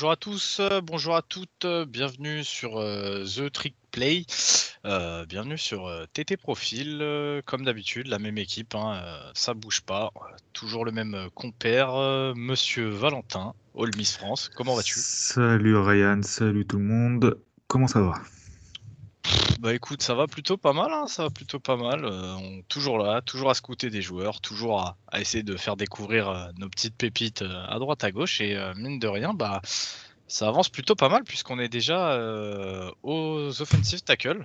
bonjour à tous, euh, bonjour à toutes, euh, bienvenue sur euh, The Trick Play, bienvenue sur TT Profil, comme d'habitude, la même équipe, hein, ça bouge pas, toujours le même compère, Monsieur Valentin, All Miss France, comment vas-tu? Salut Ryan, salut tout le monde, comment ça va? Bah écoute, ça va plutôt pas mal, hein, ça va plutôt pas mal. Euh, on, toujours là, toujours à scouter des joueurs, toujours à, essayer de faire découvrir euh, nos petites pépites euh, à droite à gauche. Et mine de rien, bah ça avance plutôt pas mal puisqu'on est déjà aux offensive tackle.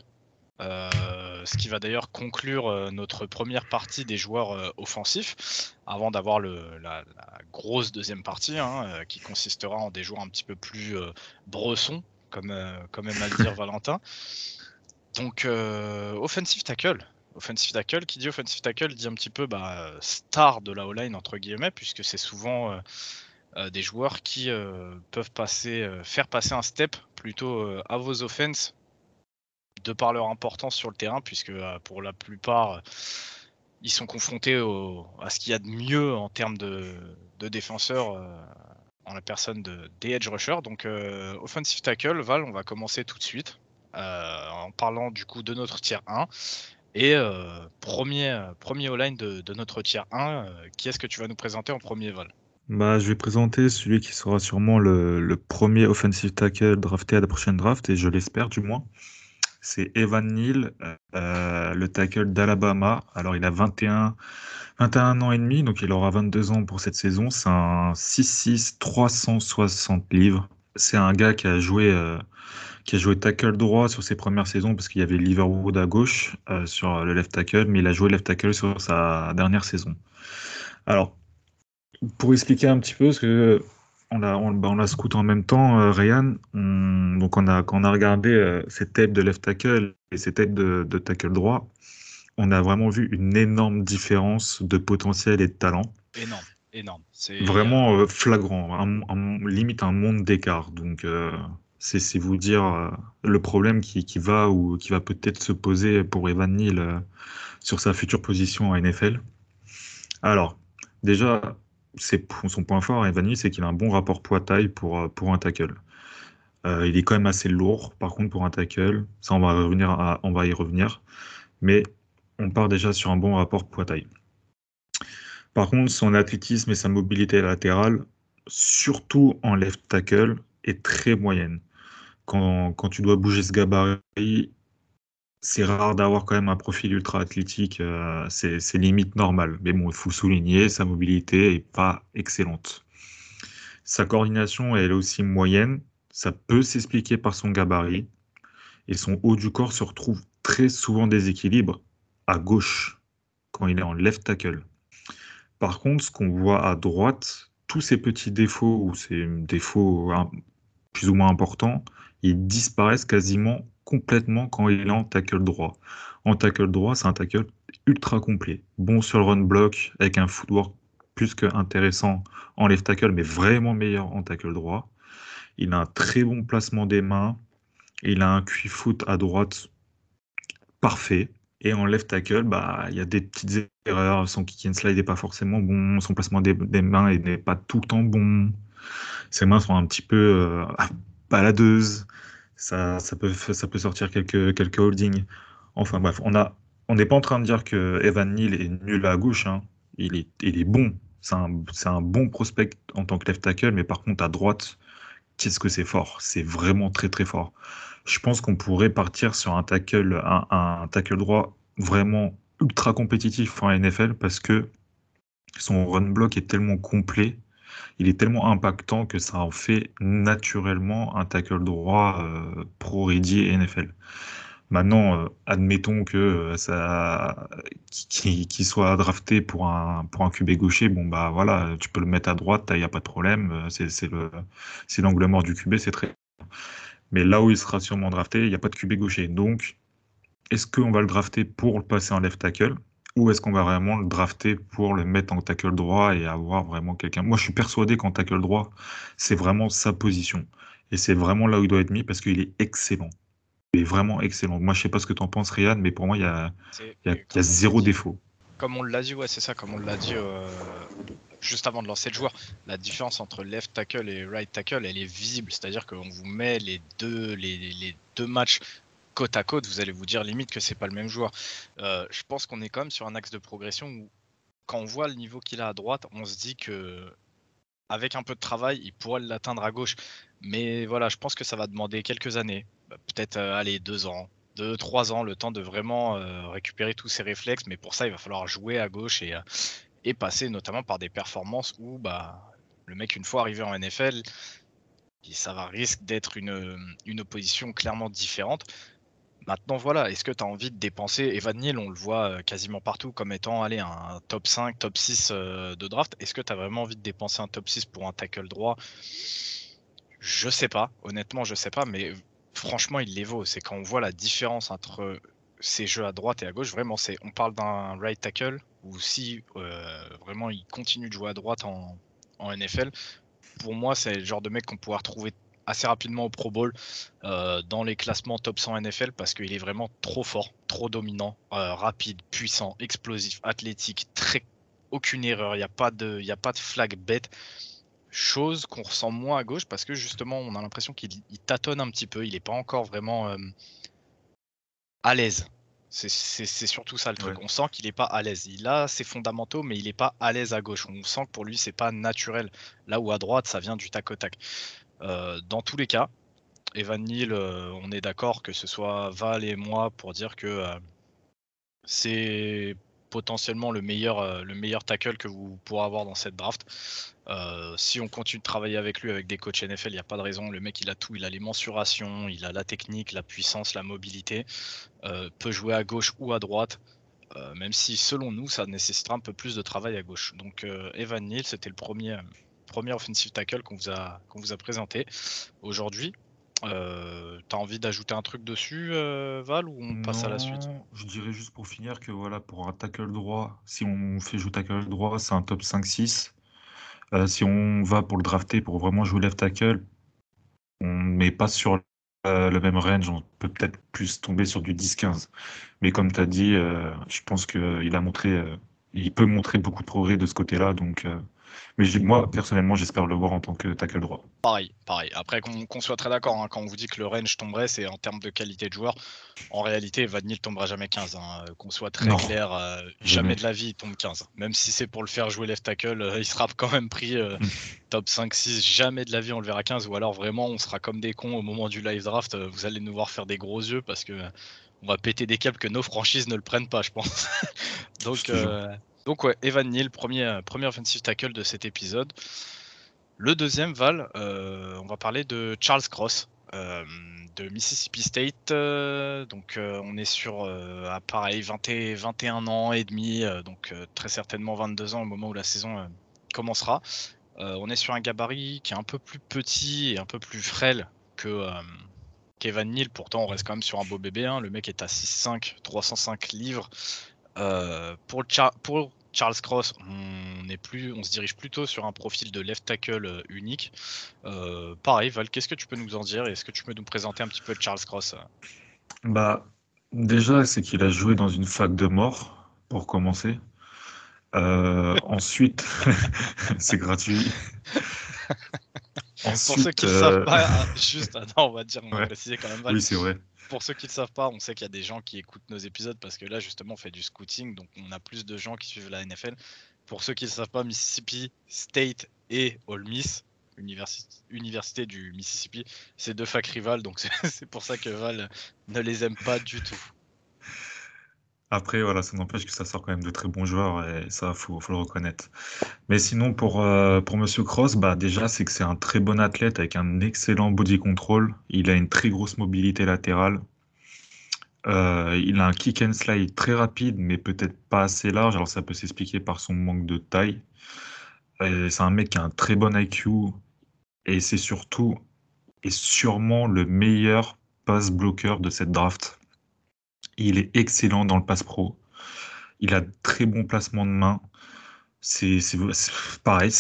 ce qui va d'ailleurs conclure notre première partie des joueurs offensifs, avant d'avoir la, grosse deuxième partie, hein, qui consistera en des joueurs un petit peu plus bressons, comme, comme aime à le dire Valentin. Donc, euh, offensive tackle. Offensive tackle, qui dit offensive tackle dit un petit peu bah, star de la O-line, entre guillemets, puisque c'est souvent euh, euh, des joueurs qui peuvent passer, faire passer un step plutôt à vos offenses de par leur importance sur le terrain, puisque pour la plupart, ils sont confrontés à ce qu'il y a de mieux en termes de, défenseurs en la personne de, des edge rushers. Donc, offensive tackle, Val, on va commencer tout de suite. Euh, en parlant du coup de notre tier 1. Et euh, premier, euh, premier all-line de, notre tier 1, qui est-ce que tu vas nous présenter en premier vol? Bah, je vais présenter celui qui sera sûrement le, premier offensive tackle drafté à la prochaine draft, et je l'espère du moins. C'est Evan Neal, le tackle d'Alabama. Alors, il a 21, 21 ans et demi, donc il aura 22 ans pour cette saison. C'est un 6'6, 360 livres. C'est un gars qui a joué qui a joué tackle droit sur ses premières saisons parce qu'il y avait Liverwood à gauche euh, sur le left tackle, mais il a joué left tackle sur sa dernière saison. Alors, pour expliquer un petit peu, parce que on a, on, bah, a scouté en même temps, euh, Ryan, donc on a, quand on a regardé euh, ses têtes de left tackle et ses têtes de, tackle droit, on a vraiment vu une énorme différence de potentiel et de talent. Énorme, énorme. Vraiment flagrant, limite un monde d'écart. Donc, c'est vous dire euh, le problème qui, va ou qui va peut-être se poser pour Evan Neal euh, sur sa future position en NFL. Alors, déjà, son point fort, Evan Neal, c'est qu'il a un bon rapport poids-taille pour, euh, pour un tackle. il est quand même assez lourd, par contre, pour un tackle. Ça, on va, on va y revenir. Mais on part déjà sur un bon rapport poids-taille. Par contre, son athlétisme et sa mobilité latérale, surtout en left tackle, est très moyenne quand, tu dois bouger ce gabarit, c'est rare d'avoir quand même un profil ultra athlétique. Euh, c'est limite normal. Mais bon, il faut souligner, sa mobilité est pas excellente. Sa coordination, elle est aussi moyenne. Ça peut s'expliquer par son gabarit. Et son haut du corps se retrouve très souvent déséquilibre à gauche quand il est en left tackle. Par contre, ce qu'on voit à droite, tous ces petits défauts ou ces défauts hein, plus ou moins importants, ils disparaissent quasiment complètement quand il est en tackle droit. En tackle droit, c'est un tackle ultra complet. Bon sur le run block, avec un footwork plus que intéressant en left tackle, mais vraiment meilleur en tackle droit. Il a un très bon placement des mains. Il a un QI foot à droite parfait. Et en left tackle, bah, il y a des petites erreurs. Son kick and slide n'est pas forcément bon. Son placement des, mains n'est pas tout le temps bon. Ses mains sont un petit peu euh, baladeuses ça, ça, peut, ça peut sortir quelques, quelques holdings. Enfin bref, on a, on n'est pas en train de dire que Evan Neal est nul à gauche. Hein. Il, est, il est bon. C'est un, un, bon prospect en tant que left tackle, mais par contre à droite, qu'est-ce que c'est fort? C'est vraiment très très fort. Je pense qu'on pourrait partir sur un tackle, un, un tackle droit vraiment ultra compétitif en NFL parce que son run block est tellement complet il est tellement impactant que ça en fait naturellement un tackle droit euh, pro ready NFL. Maintenant, euh, admettons que euh, ça, qu'il soit drafté pour un pour un QB gaucher, bon bah voilà, tu peux le mettre à droite, il n'y a pas de problème. C'est le c'est l'angle mort du QB, c'est très. Mais là où il sera sûrement drafté, il n'y a pas de QB gaucher. Donc, est-ce qu'on va le drafter pour le passer en left tackle? Ou est-ce qu'on va vraiment le drafter pour le mettre en tackle droit et avoir vraiment quelqu'un Moi, je suis persuadé qu'en tackle droit, c'est vraiment sa position. Et c'est vraiment là où il doit être mis parce qu'il est excellent. Il est vraiment excellent. Moi, je sais pas ce que tu en penses, Riyad, mais pour moi, il y a, zéro défaut. Comme on l'a dit, ouais, c'est ça, comme on l'a dit euh, juste avant de lancer le joueur, la différence entre left tackle et right tackle, elle est visible. C'est-à-dire qu'on vous met les deux, les, deux matchs côte à côte, vous allez vous dire limite que c'est pas le même joueur. Euh, je pense qu'on est quand même sur un axe de progression où, quand on voit le niveau qu'il a à droite, on se dit que avec un peu de travail, il pourrait l'atteindre à gauche. Mais voilà, je pense que ça va demander quelques années, bah, peut-être euh, deux ans, deux trois ans, le temps de vraiment euh, récupérer tous ses réflexes. Mais pour ça, il va falloir jouer à gauche et, et passer notamment par des performances où bah, le mec, une fois arrivé en NFL, ça va risque d'être une, une opposition clairement différente. Maintenant, voilà, est-ce que tu as envie de dépenser Evan Neal, on le voit euh, quasiment partout comme étant allez, un top 5, top 6 euh, de draft. Est-ce que tu as vraiment envie de dépenser un top 6 pour un tackle droit? Je sais pas, honnêtement, je sais pas, mais franchement, il les vaut. C'est quand on voit la différence entre ces jeux à droite et à gauche, vraiment, c'est on parle d'un right tackle ou si euh, vraiment il continue de jouer à droite en, NFL, pour moi, c'est le genre de mec qu'on pourra retrouver assez rapidement au Pro Bowl euh, dans les classements top 100 NFL parce qu'il est vraiment trop fort, trop dominant, euh, rapide, puissant, explosif, athlétique, très aucune erreur, il n'y a pas de a pas de flag bête. Chose qu'on ressent moins à gauche parce que justement on a l'impression qu'il tâtonne un petit peu, il n'est pas encore vraiment euh, à l'aise. C'est surtout ça le truc. On sent qu'il n'est pas à l'aise. Il a ses fondamentaux, mais il n'est pas à l'aise à gauche. On sent que pour lui, c'est pas naturel. Là où à droite, ça vient du tac au tac. Euh, dans tous les cas, Evan Neal, euh, on est d'accord que ce soit Val et moi pour dire que euh, c'est potentiellement le meilleur, le meilleur tackle que vous pourrez avoir dans cette draft. si on continue de travailler avec lui, avec des coachs NFL, il n'y a pas de raison. Le mec, il a tout. Il a les mensurations, il a la technique, la puissance, la mobilité. peut jouer à gauche ou à droite. même si selon nous, ça nécessitera un peu plus de travail à gauche. Donc Evan Neal, c'était le premier, premier offensive tackle qu'on vous a, qu'on vous a présenté aujourd'hui. Euh, T'as envie d'ajouter un truc dessus, euh, Val, ou on passe à la suite? Je dirais juste pour finir que voilà, pour un tackle droit, si on fait jouer tackle droit, c'est un top 5-6. Euh, si on va pour le drafter, pour vraiment jouer left tackle, on ne met pas sur euh, le même range, on peut peut-être plus tomber sur du 10-15. Mais comme tu as dit, je pense qu'il a montré, il peut montrer beaucoup de progrès de ce côté-là, donc mais moi, personnellement, j'espère le voir en tant que tackle droit. Pareil, pareil. Après, qu'on soit très d'accord, hein, quand on vous dit que le range tomberait, c'est en termes de qualité de joueur. En réalité, Vanille tombera jamais 15. Hein. Qu'on soit très clair, euh, jamais de la vie, il tombe 15. Même si c'est pour le faire jouer left tackle, euh, il sera quand même pris euh, hmm. top 5-6. Jamais de la vie, on le verra 15. Ou alors vraiment, on sera comme des cons au moment du live draft. Vous allez nous voir faire des gros yeux parce que on va péter des câbles que nos franchises ne le prennent pas, je pense. Donc. Donc ouais, Evan Neal, premier, euh, premier offensive tackle de cet épisode. Le deuxième, Val, euh, on va parler de Charles Cross euh, de Mississippi State. donc on est sur pareil 21 ans et demi, donc très certainement 22 ans au moment où la saison commencera. on est sur un gabarit qui est un peu plus petit et un peu plus frêle que Kevin Neal. Pourtant on reste quand même sur un beau bébé. Hein. Le mec est à 6'5, 305 livres. Pour, pour, Charles Cross, on, est plus, on se dirige plutôt sur un profil de left tackle euh, unique. Euh, pareil, Val, qu'est-ce que tu peux nous en dire Est-ce que tu peux nous présenter un petit peu Charles Cross Bah, déjà, c'est qu'il a joué dans une fac de mort, pour commencer. ensuite, c'est gratuit. pour ceux qui ne savent pas, juste, on va dire, on va préciser quand même. Oui, c'est vrai pour ceux qui ne savent pas, on sait qu'il y a des gens qui écoutent nos épisodes parce que là, justement, on fait du scouting, donc on a plus de gens qui suivent la NFL. Pour ceux qui ne savent pas, Mississippi State et Ole Miss, université, du Mississippi, c'est deux facs rivales, donc c'est pour ça que Val ne les aime pas du tout. Après, voilà, ça n'empêche que ça sort quand même de très bons joueurs et ça, faut, faut le reconnaître. Mais sinon, pour, euh, pour Monsieur Cross, bah, déjà, c'est que c'est un très bon athlète avec un excellent body control. Il a une très grosse mobilité latérale. Euh, il a un kick and slide très rapide, mais peut-être pas assez large. Alors, ça peut s'expliquer par son manque de taille. C'est un mec qui a un très bon IQ et c'est surtout et sûrement le meilleur pass bloqueur de cette draft. Il est excellent dans le pass pro. Il a très bon placement de main. C'est pareil,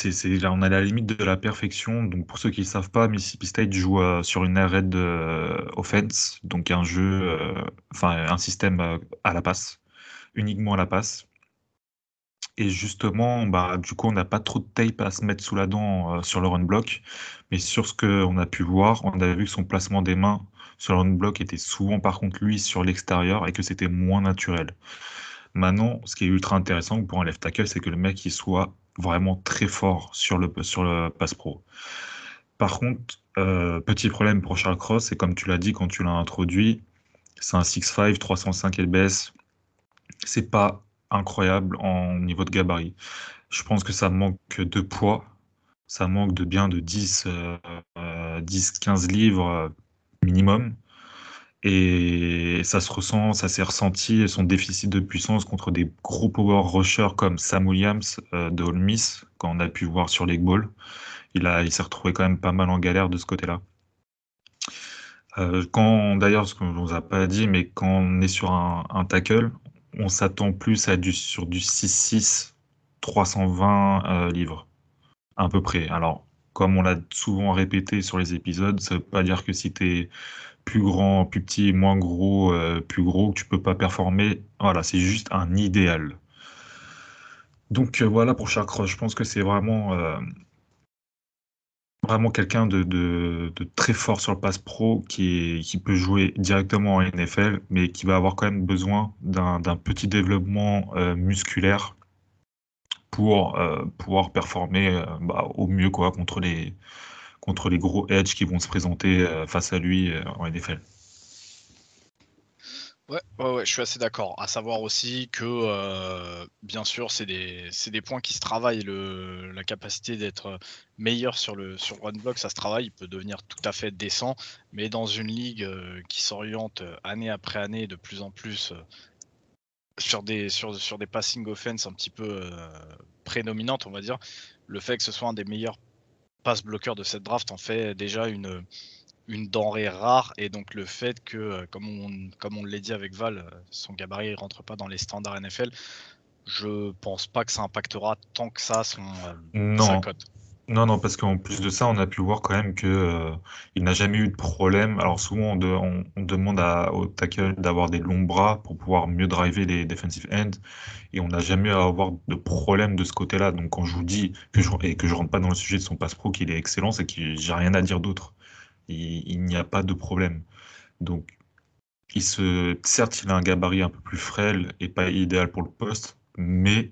on est à la limite de la perfection. Donc pour ceux qui ne savent pas, Mississippi State joue euh, sur une red euh, offense, donc un jeu, euh, enfin un système à la passe, uniquement à la passe. Et justement, bah, du coup, on n'a pas trop de tape à se mettre sous la dent sur le run block. Mais sur ce qu'on a pu voir, on a vu que son placement des mains run block était souvent, par contre, lui, sur l'extérieur et que c'était moins naturel. Maintenant, ce qui est ultra intéressant pour un left tackle, c'est que le mec il soit vraiment très fort sur le, sur le pass pro. Par contre, euh, petit problème pour Charles Cross, c'est comme tu l'as dit quand tu l'as introduit, c'est un 6'5, 305 LBS. C'est pas incroyable en niveau de gabarit. Je pense que ça manque de poids, ça manque de bien de 10, 10 15 livres euh, minimum. Et ça se ressent, ça s'est ressenti, son déficit de puissance contre des gros power rushers comme Sam Williams euh, de Ole Miss, quand on a pu voir sur les balls. Il, a, il s'est retrouvé quand même pas mal en galère de ce côté-là. Euh, quand d'ailleurs, ce qu'on ne vous a pas dit, mais quand on est sur un, tackle, on s'attend plus à du sur du 6-6, 320 euh, livres, à peu près. Alors, comme on l'a souvent répété sur les épisodes, ça ne veut pas dire que si tu es plus grand, plus petit, moins gros, euh, plus gros, que tu peux pas performer. Voilà, c'est juste un idéal. Donc voilà pour chaque Je pense que c'est vraiment vraiment quelqu'un de, très fort sur le pass pro qui, peut jouer directement en NFL, mais qui va avoir quand même besoin d'un petit développement euh, musculaire pour euh, pouvoir performer euh, bah, au mieux quoi, contre, les, contre les gros edge qui vont se présenter face à lui en NFL. Ouais, ouais, je suis assez d'accord. À savoir aussi que, euh, bien sûr, c'est des, des points qui se travaillent. Le, la capacité d'être meilleur sur le sur run block, ça se travaille. Il peut devenir tout à fait décent, mais dans une ligue euh, qui s'oriente euh, année après année de plus en plus sur des sur, sur des passing offense un petit peu prédominantes, on va dire, le fait que ce soit un des meilleurs pass bloqueurs de cette draft en fait déjà une une denrée rare et donc le fait que, euh, comme on, comme on l'a dit avec Val, euh, son gabarit ne rentre pas dans les standards NFL, je pense pas que ça impactera tant que ça son, euh, non. cote. Non, non, parce qu'en plus de ça, on a pu voir quand même que il n'a jamais eu de problème. Alors souvent, on, demande au tackle d'avoir des longs bras pour pouvoir mieux driver les defensive ends, et on n'a jamais eu à avoir de problème de ce côté-là. Donc quand je vous dis que je et que je rentre pas dans le sujet de son passe pro, qu'il est excellent, c'est que j'ai rien à dire d'autre il, n'y a pas de problème. Donc, il se, certes, il a un gabarit un peu plus frêle et pas idéal pour le poste, mais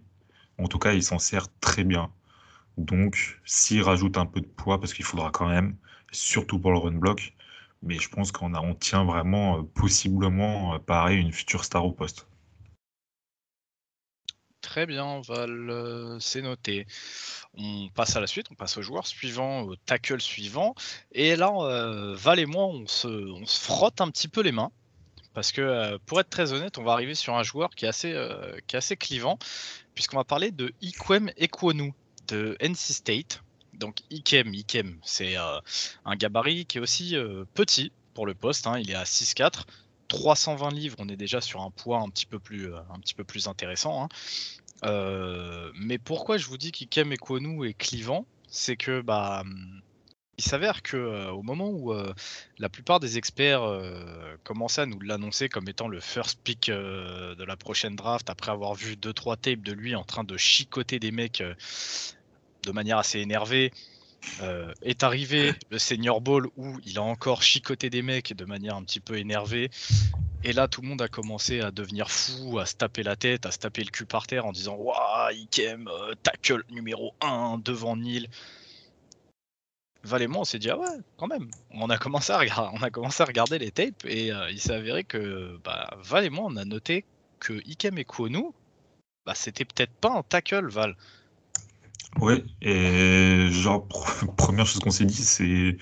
en tout cas, il s'en sert très bien. Donc, s'il rajoute un peu de poids, parce qu'il faudra quand même, surtout pour le run block, mais je pense qu'on on tient vraiment euh, possiblement, euh, pareil, une future star au poste. Très bien, Val, c'est noté. On passe à la suite, on passe au joueur suivant, au tackle suivant. Et là, euh, Val et moi, on se, frotte un petit peu les mains. Parce que, euh, pour être très honnête, on va arriver sur un joueur qui est assez, qui est assez clivant, puisqu'on va parler de Ikwem Ekwonu de NC State. Donc Ikem, Ikem, c'est un gabarit qui est aussi petit pour le poste. Hein. il est à 6'4". 320 livres, on est déjà sur un poids un petit peu plus, un petit peu plus intéressant. Hein. Euh, mais pourquoi je vous dis qu'Ikem Ekwonu est clivant? C'est que bah, il s'avère que euh, au moment où euh, la plupart des experts commençaient à nous l'annoncer comme étant le first pick de la prochaine draft, après avoir vu 2-3 tapes de lui en train de chicoter des mecs de manière assez énervée, est arrivé le Senior Ball où il a encore chicoté des mecs de manière un petit peu énervée et là, tout le monde a commencé à devenir fou, à se taper la tête, à se taper le cul par terre en disant Waouh, Ikem, euh, tackle numéro 1 devant Nil. Val et moi, on s'est dit Ah ouais, quand même. On a commencé à, regarder, les tapes et euh, il s'est avéré que bah, Val et moi, on a noté que Ikem et Kwonu, bah, c'était peut-être pas un tackle, Val. Oui, et genre, première chose qu'on s'est dit, c'est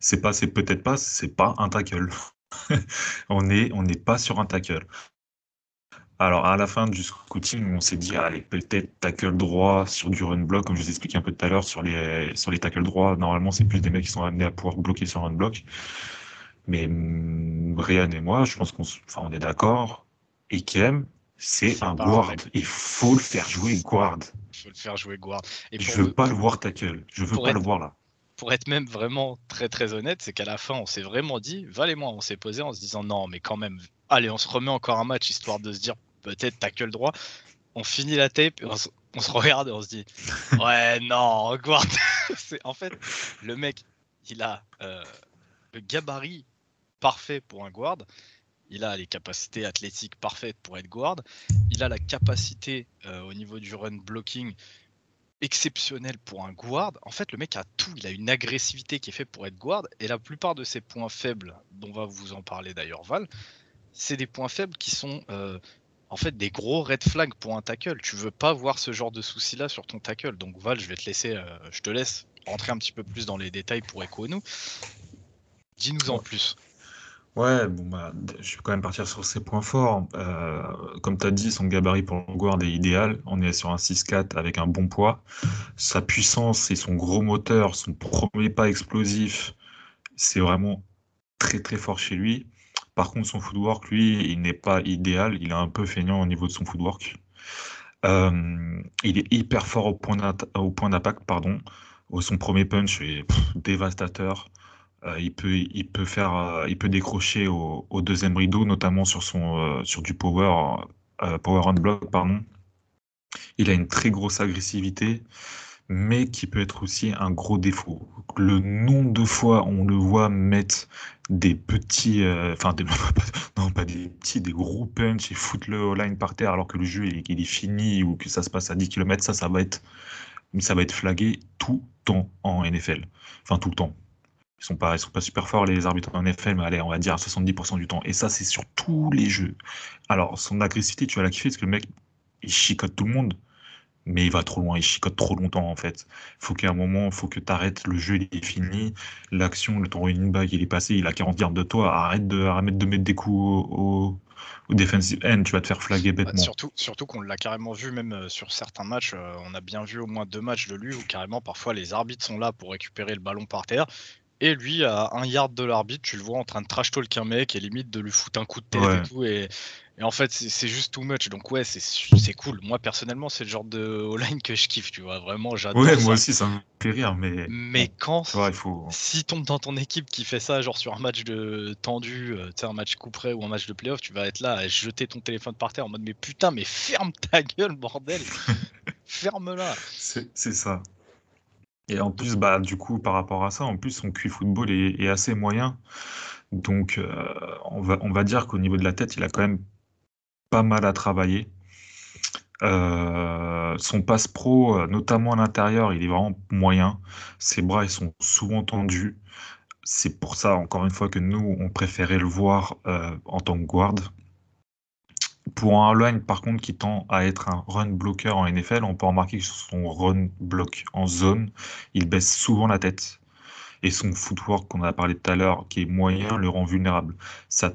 c'est pas, c'est peut-être pas, c'est pas un tackle. on n'est on n'est pas sur un tackle. Alors, à la fin du scouting, on s'est dit, allez, peut-être tackle droit sur du run block, comme je vous expliquais un peu tout à l'heure, sur les, sur les tackles droits. Normalement, c'est plus des mecs qui sont amenés à pouvoir bloquer sur run block. Mais mm, Ryan et moi, je pense qu'on enfin, on est d'accord. Ikem, c'est un guard. Il faut le faire jouer guard. Il faut le faire jouer guard. Et je veux pas le voir tackle. Je veux pas le voir là pour être même vraiment très très honnête, c'est qu'à la fin, on s'est vraiment dit, Val et moi, on s'est posé en se disant non, mais quand même, allez, on se remet encore un match histoire de se dire peut-être tackle droit. on finit la tape, on, se regarde et on se dit Ouais, non, guard En fait, le mec, il a euh, le gabarit parfait pour un guard. Il a les capacités athlétiques parfaites pour être guard. Il a la capacité euh, au niveau du run blocking exceptionnelle pour un guard. En fait, le mec a tout. Il a une agressivité qui est faite pour être guard. Et la plupart de ses points faibles, dont va vous en parler d'ailleurs Val, c'est des points faibles qui sont euh, en fait des gros red flags pour un tackle. Tu veux pas voir ce genre de souci là sur ton tackle. Donc Val, je vais te laisser, euh, je te laisse rentrer un petit peu plus dans les détails pour Echo nous. Dis-nous en plus. Ouais, bon bah, je vais quand même partir sur ses points forts. Euh, comme tu as dit, son gabarit pour le guard est idéal. On est sur un 6-4 avec un bon poids. Sa puissance et son gros moteur, son premier pas explosif, c'est vraiment très très fort chez lui. Par contre, son footwork, lui, il n'est pas idéal. Il est un peu feignant au niveau de son footwork. Euh, il est hyper fort au point d'impact, pardon. Son premier punch est dévastateur. Euh, euh, il peut décrocher au, deuxième rideau, notamment sur, du power, power block. Pardon. Il a une très grosse agressivité mais qui peut être aussi un gros défaut. Le nombre de fois on le voit mettre des petits, euh, enfin, non pas des petits, des gros punch et foutre le line par terre alors que le jeu est fini ou que ça se passe à 10 km, ça, ça va être, ça va être flagué tout le temps en NFL. Enfin, tout le temps. Ils sont pas, ils sont pas super forts les arbitres en NFL, mais allez, on va dire à 70% du temps. Et ça, c'est sur tous les jeux. Alors, son agressivité, tu vas la kiffer parce que le mec, il chicote tout le monde mais il va trop loin, il chicote trop longtemps en fait. Faut qu'à un moment, faut que tu arrêtes, le jeu il est fini, l'action, le temps une bague il est passé, il a 40 yards de toi, arrête de, arrête de mettre des coups au, au, defensive end, tu vas te faire flaguer bah, bêtement. surtout surtout qu'on l'a carrément vu même euh, sur certains matchs, euh, on a bien vu au moins deux matchs de lui où carrément parfois les arbitres sont là pour récupérer le ballon par terre. Et lui, à un yard de l'arbitre, tu le vois en train de trash talk un mec et limite de lui foutre un coup de tête et tout. Et, et en fait, c'est juste too much. Donc, ouais, c'est cool. Moi, personnellement, c'est le genre de line que je kiffe, tu vois. Vraiment, j'adore. Ouais, moi aussi, ça me fait rire. Mais, mais quand, il faut... si tombe dans ton équipe qui fait ça, genre sur un match de tendu, euh, tu sais, un match coup près ou un match de playoff, tu vas être là à jeter ton téléphone par terre en mode, mais putain, mais ferme ta gueule, bordel. Ferme-la. C'est ça. Et en plus, bah, du coup, par rapport à ça, en plus, son QI football est, assez moyen. Donc, euh, on, va, on va dire qu'au niveau de la tête, il a quand même pas mal à travailler. Euh, son passe pro, euh, notamment à l'intérieur, il est vraiment moyen. Ses bras, ils sont souvent tendus. C'est pour ça, encore une fois, que nous, on préférait le voir euh, en tant que guard. Pour un line, par contre, qui tend à être un run blocker en NFL, on peut remarquer que son run block en zone, il baisse souvent la tête. Et son footwork, qu'on a parlé tout à l'heure, qui est moyen, le rend vulnérable. Ça,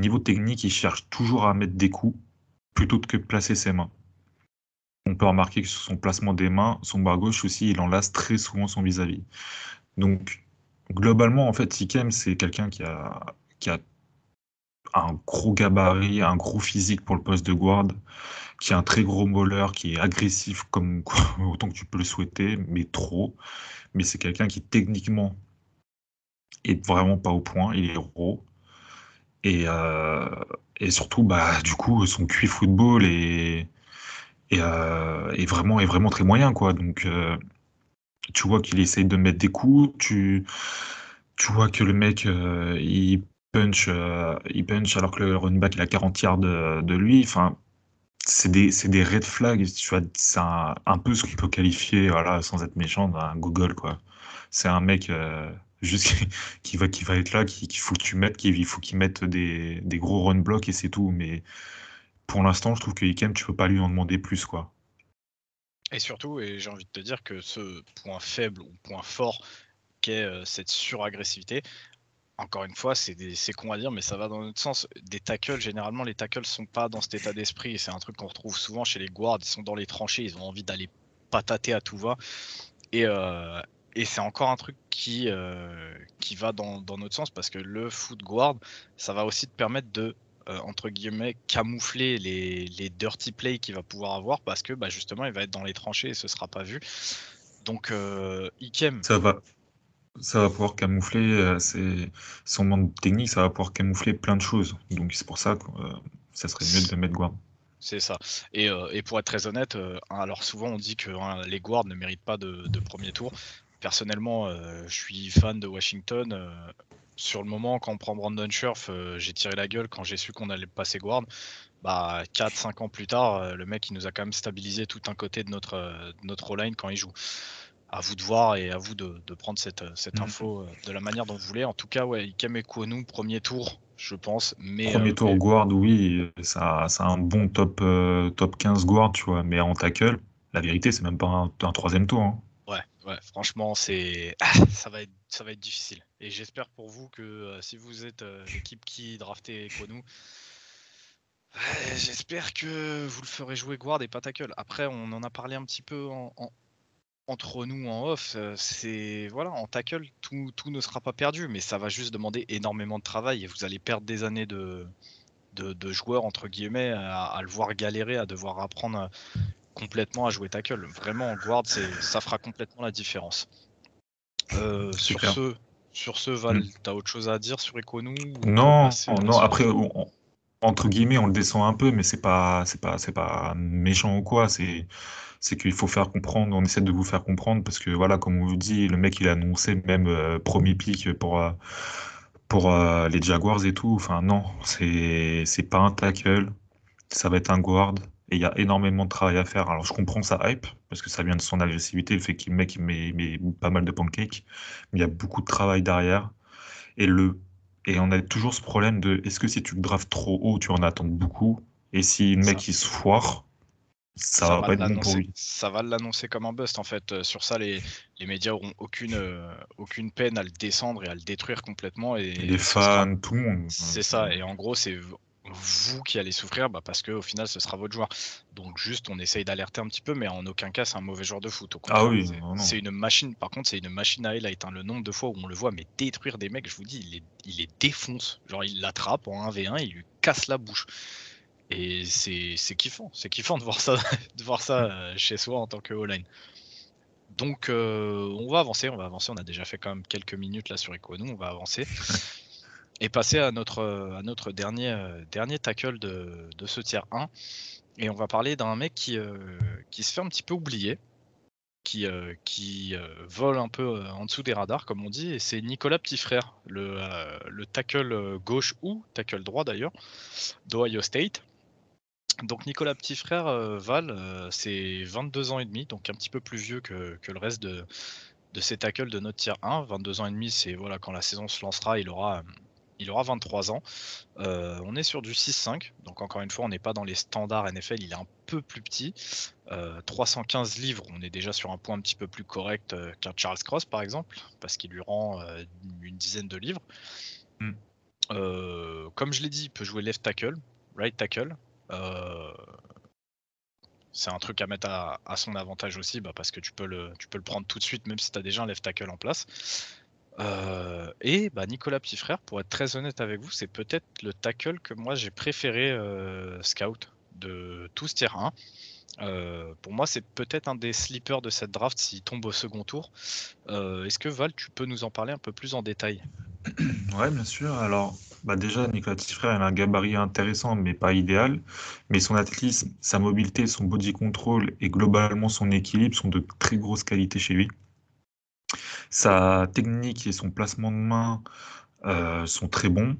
niveau technique, il cherche toujours à mettre des coups plutôt que de placer ses mains. On peut remarquer que sur son placement des mains, son bras gauche aussi, il enlace très souvent son vis-à-vis. Donc, globalement, en fait, Sikem, c'est quelqu'un qui a, un gros gabarit, un gros physique pour le poste de guard, qui a un très gros molleur, qui est agressif comme autant que tu peux le souhaiter, mais trop. Mais c'est quelqu'un qui techniquement est vraiment pas au point, il est gros. Et, euh, et surtout, bah, du coup, son QI football est, est, euh, vraiment, est vraiment très moyen. Quoi. Donc, euh, tu vois qu'il essaye de mettre des coups, tu, tu vois que le mec, il, punch, il punch alors que le running back il a 40 yards de, de lui. Enfin, c'est des, des, red flags. C'est un, un, peu ce qu'on peut qualifier, voilà, sans être méchant, d'un Google. quoi. C'est un mec juste qui va, qui va être là, qu'il faut que tu mettes, qu'il faut qu'il mette des, des, gros run blocks et c'est tout. Mais pour l'instant, je trouve que Ikem, tu peux pas lui en demander plus, quoi. Et surtout, et j'ai envie de te dire que ce point faible ou point fort qu'est euh, cette suragressivité, encore une fois, c'est con à dire, mais ça va dans notre sens. Des tackles, généralement, les tackles sont pas dans cet état d'esprit. C'est un truc qu'on retrouve souvent chez les guards. Ils sont dans les tranchées, ils ont envie d'aller patater à tout va. Et, euh, et c'est encore un truc qui, euh, qui va dans, dans, notre sens parce que le foot guard, ça va aussi te permettre de, euh, entre guillemets, camoufler les, les dirty plays qu'il va pouvoir avoir parce que bah, justement, il va être dans les tranchées et ce sera pas vu. Donc, euh, Ikem. Ça va, ça va pouvoir camoufler c'est, son manque technique, ça va pouvoir camoufler plein de choses. Donc, c'est pour ça que ça serait mieux de le mettre guard. C'est ça. Et, et, pour être très honnête, alors souvent on dit que hein, les guards ne méritent pas de, de premier tour. Personnellement, je suis fan de Washington. sur le moment, quand on prend Brandon Scherf, j'ai tiré la gueule quand j'ai su qu'on allait passer guard. Bah, 4-5 ans plus tard, le mec il nous a quand même stabilisé tout un côté de notre, notre line quand il joue à vous de voir et à vous de, prendre cette, cette mm. info de la manière dont vous voulez. En tout cas, ouais, Ikem nous premier tour, je pense. Mais, Premier euh, tour guard, oui, ça, ça a un bon top, euh, top 15 guard, tu vois, mais en tackle, la vérité, c'est même pas un, troisième tour. Hein. Ouais, franchement, c'est ça va être ça va être difficile. Et j'espère pour vous que euh, si vous êtes l'équipe qui draftait Konou, j'espère que vous le ferez jouer guard et pas tackle. Après, on en a parlé un petit peu en, entre nous en off, euh, c'est voilà, en tackle, tout, ne sera pas perdu, mais ça va juste demander énormément de travail et vous allez perdre des années de, de, joueurs entre guillemets à, le voir galérer, à devoir apprendre complètement à jouer tackle. Vraiment, en guard, ça fera complètement la différence. Euh, sur ce, sur ce, Val, mm. t'as autre chose à dire sur Econou Non, non. Après, entre guillemets, on le descend un peu, mais c'est pas, c'est pas, c'est pas méchant ou quoi. C'est c'est qu'il faut faire comprendre, on essaie de vous faire comprendre parce que voilà, comme on vous dit, le mec il a annoncé même euh, premier pick pour, euh, pour les Jaguars et tout. Enfin, non, c'est c'est pas un tackle, ça va être un guard et il y a énormément de travail à faire. Alors je comprends sa hype parce que ça vient de son agressivité, le fait qu'il mec il met, met, pas mal de pancakes, mais il y a beaucoup de travail derrière et le et on a toujours ce problème de est-ce que si tu le drafts trop haut, tu en attends beaucoup? Et si le mec il se foire, ça, va, pas être bon pour lui. Ça va l'annoncer comme un bust en fait. Euh, sur ça, les, les médias auront aucune, euh, aucune peine à le descendre et à le détruire complètement. Et, les fans, tout le monde. C'est ça. Et en gros, c'est vous qui allez souffrir bah, parce qu'au final, ce sera votre joueur. Donc juste, on essaye d'alerter un petit peu, mais en aucun cas, c'est un mauvais joueur de foot. ah oui, c'est une machine. Par contre, c'est une machine à highlight. Hein. Le nombre de fois où on le voit, mais détruire des mecs, je vous dis, il les, il les défonce. Genre, il l'attrape en 1v1, il lui casse la bouche. Et c'est kiffant, c'est kiffant de voir ça, de voir ça euh, chez soi en tant que all-line. Donc euh, on va avancer, on va avancer. On a déjà fait quand même quelques minutes là sur Equano, on va avancer et passer à notre, à notre dernier, euh, tackle de, ce tiers 1. Et on va parler d'un mec qui, qui se fait un petit peu oublier, qui, vole un peu en dessous des radars, comme on dit, et c'est Nicolas Petitfrère, le, le tackle gauche ou tackle droit d'ailleurs, d'Ohio State. Donc Nicolas Petit Frère euh, Val, euh, c'est 22 ans et demi, donc un petit peu plus vieux que, le reste de, de ses tackles de notre tier 1. 22 ans et demi, c'est voilà, quand la saison se lancera, il aura, il aura 23 ans. Euh, on est sur du 6-5, donc encore une fois, on n'est pas dans les standards NFL, il est un peu plus petit. 315 livres, on est déjà sur un point un petit peu plus correct qu'un Charles Cross par exemple, parce qu'il lui rend une dizaine de livres. Mm. comme je l'ai dit, il peut jouer left tackle, right tackle. Euh, c'est un truc à mettre à, son avantage aussi, bah, parce que tu peux, le, tu peux le prendre tout de suite, même si tu as déjà un left tackle en place. Euh, et bah, Nicolas Petitfrère, pour être très honnête avec vous, c'est peut-être le tackle que moi j'ai préféré euh, scout de tout ce tier 1. pour moi, c'est peut-être un des sleepers de cette draft s'il tombe au second tour. Est-ce que Val, tu peux nous en parler un peu plus en détail? Ouais, bien sûr. Alors, bah déjà, Nicolas Petitfrère, il a un gabarit intéressant, mais pas idéal. Mais son athlétisme, sa mobilité, son body control et globalement son équilibre sont de très grosses qualités chez lui. Sa technique et son placement de main euh, sont très bons.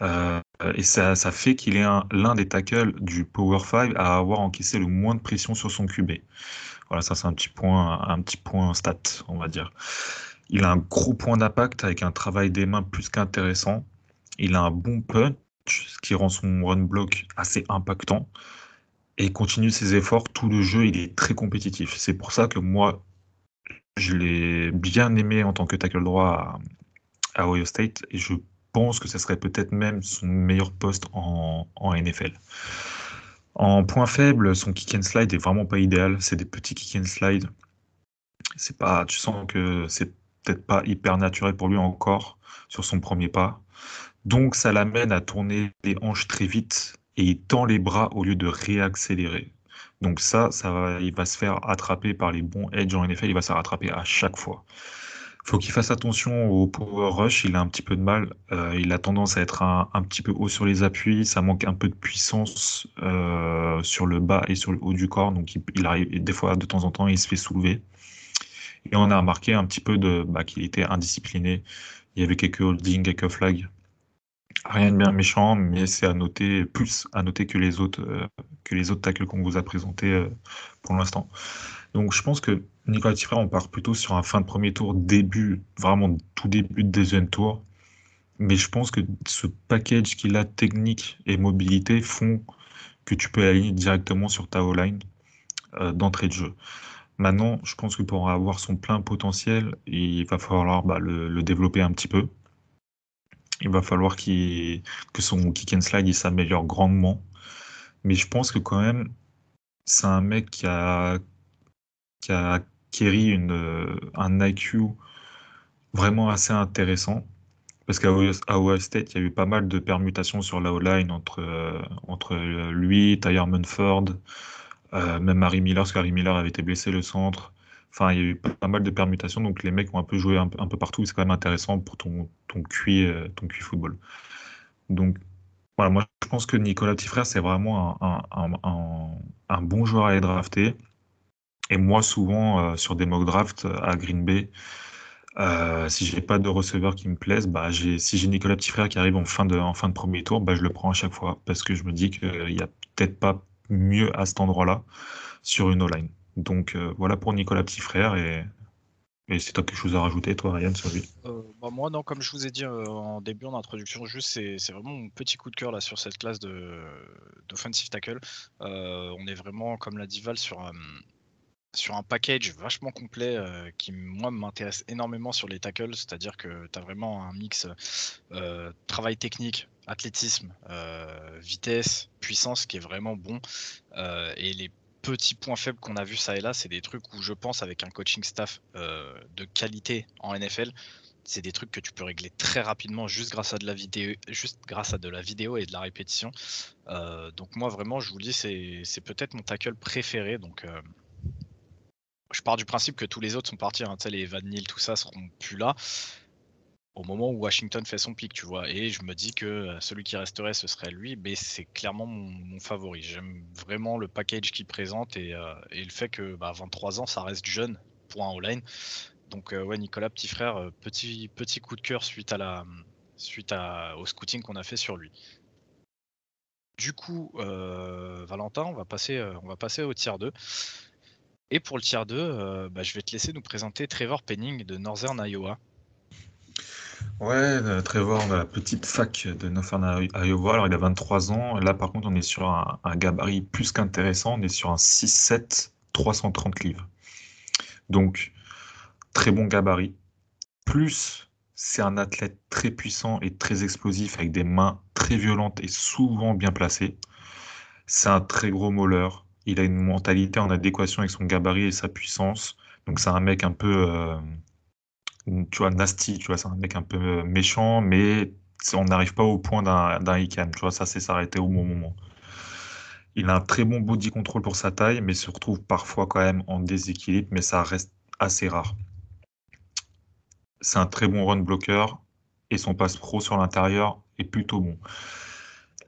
Euh, et ça, fait qu'il est l'un des tackles du Power 5 à avoir encaissé le moins de pression sur son QB. Voilà, ça c'est un petit point, un petit point stat, on va dire. Il a un gros point d'impact avec un travail des mains plus qu'intéressant. Il a un bon punch, ce qui rend son run block assez impactant. Et continue ses efforts. Tout le jeu, il est très compétitif. C'est pour ça que moi, je l'ai bien aimé en tant que tackle droit à, Ohio State. Et je pense que ce serait peut-être même son meilleur poste en, NFL. En point faible, son kick and slide est vraiment pas idéal. C'est des petits kick and slide. C'est pas, tu sens que c'est peut-être pas hyper naturel pour lui encore sur son premier pas. Donc ça l'amène à tourner les hanches très vite et il tend les bras au lieu de réaccélérer. Donc ça, va, il va se faire attraper par les bons edge en NFL, il va se rattraper à chaque fois. faut qu'il fasse attention au power rush. Il a un petit peu de mal. Euh, il a tendance à être un, petit peu haut sur les appuis. Ça manque un peu de puissance euh, sur le bas et sur le haut du corps. Donc, il, arrive des fois, de temps en temps, il se fait soulever. Et on a remarqué un petit peu bah, qu'il était indiscipliné. Il y avait quelques holdings, quelques flags. Rien de bien méchant, mais c'est à noter, plus à noter que les autres, euh, que les autres tackles qu'on vous a présentés pour l'instant. Donc, je pense que Nicolas Tifra, on part plutôt sur un fin de premier tour, début, vraiment tout début de deuxième tour. Mais je pense que ce package qu'il a, technique et mobilité, font que tu peux aller directement sur ta O-line euh, d'entrée de jeu. Maintenant, je pense que pour avoir son plein potentiel, il va falloir bah, le, développer un petit peu. Il va falloir que son kick and slide s'améliore grandement. Mais je pense que quand même, c'est un mec qui a, qui a acquéri une, un IQ vraiment assez intéressant. Parce qu'à Ohio State, il y a eu pas mal de permutations sur la O-line entre, entre lui, Tyler Munford, euh, même Harry Miller, parce qu'Harry Miller avait été blessé le centre. Enfin, il y a eu pas mal de permutations, donc les mecs ont un peu joué un, peu partout. C'est quand même intéressant pour ton, ton, QI, ton QI football. Donc, voilà, moi je pense que Nicolas Petitfrère, c'est vraiment un, un, un, bon joueur à aller drafter. Et moi, souvent, euh, sur des mock drafts euh, à Green Bay, euh, si j'ai pas de receveur qui me plaise, bah, si j'ai Nicolas Petitfrère qui arrive en fin de, en fin de premier tour, bah, je le prends à chaque fois parce que je me dis qu'il n'y a peut-être pas mieux à cet endroit-là sur une O-line. Donc voilà pour Nicolas Petitfrère et, et c'est toi quelque chose à rajouter, toi, Ryan, sur lui? Bah, Moi, non, comme je vous ai dit en début, en introduction, juste c'est vraiment mon petit coup de cœur là sur cette classe d'offensive tackle. on est vraiment, comme l'a dit Val, sur sur un package vachement complet euh, qui, moi, m'intéresse énormément sur les tackles. C'est-à-dire que tu as vraiment un mix euh, travail technique, athlétisme, euh, vitesse, puissance qui est vraiment bon. et les petits points faibles qu'on a vus ça et là, c'est des trucs où je pense, avec un coaching staff de qualité en NFL, c'est des trucs que tu peux régler très rapidement juste grâce à de la vidéo, juste grâce à de la vidéo et de la répétition. donc moi vraiment, je vous le dis, c'est peut-être mon tackle préféré. Donc je pars du principe que tous les autres sont partis, hein, les Van Neal, tout ça seront plus là au moment où Washington fait son pic, tu vois. Et je me dis que euh, celui qui resterait, ce serait lui, mais c'est clairement mon, favori. J'aime vraiment le package qu'il présente et, euh, le fait que bah, 23 ans, ça reste jeune pour un all-line. Donc euh, ouais, Nicolas, petit frère, petit, petit coup de cœur suite, à la, suite au scouting qu'on a fait sur lui. Du coup, Valentin, on va passer, au tiers 2. Et pour le tiers 2, euh, bah, je vais te laisser nous présenter Trevor Penning de Northern Iowa. Ouais, euh, Trevor de la petite fac de Northern Iowa. Alors, il a 23 ans. Là, par contre, on est sur un, gabarit plus qu'intéressant. On est sur un 6-7, 330 livres. Donc, très bon gabarit. Plus, c'est un athlète très puissant et très explosif avec des mains très violentes et souvent bien placées. C'est un très gros molleur il a une mentalité en adéquation avec son gabarit et sa puissance. Donc c'est un mec un peu, euh, tu vois, nasty, tu vois, c'est un mec un peu méchant, mais on n'arrive pas au point d'un Ican, tu vois, ça s'est s'arrêter au bon moment. Il a un très bon body control pour sa taille, mais se retrouve parfois quand même en déséquilibre, mais ça reste assez rare. C'est un très bon run blocker et son passe pro sur l'intérieur est plutôt bon.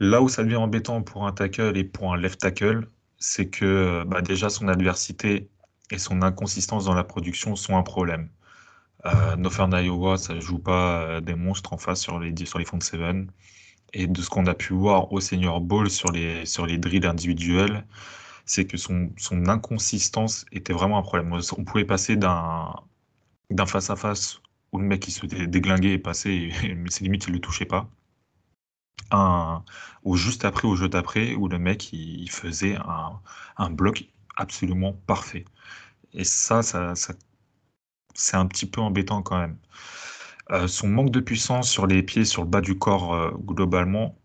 Là où ça devient embêtant pour un tackle et pour un left tackle, c'est que bah, déjà son adversité et son inconsistance dans la production sont un problème. Euh, Northern Iowa, ça joue pas euh, des monstres en face sur les, sur les seven. Et de ce qu'on a pu voir au Senior Bowl sur les, sur les drills individuels, c'est que son, son inconsistance était vraiment un problème. On pouvait passer d'un face-à-face où le mec se déglinguait et passait, mais ses limites il ne le touchait pas, un, ou juste après, au jeu d'après, où le mec il, faisait un, bloc absolument parfait. Et ça, ça, c'est un petit peu embêtant quand même. Euh, son manque de puissance sur les pieds, sur le bas du corps euh, globalement,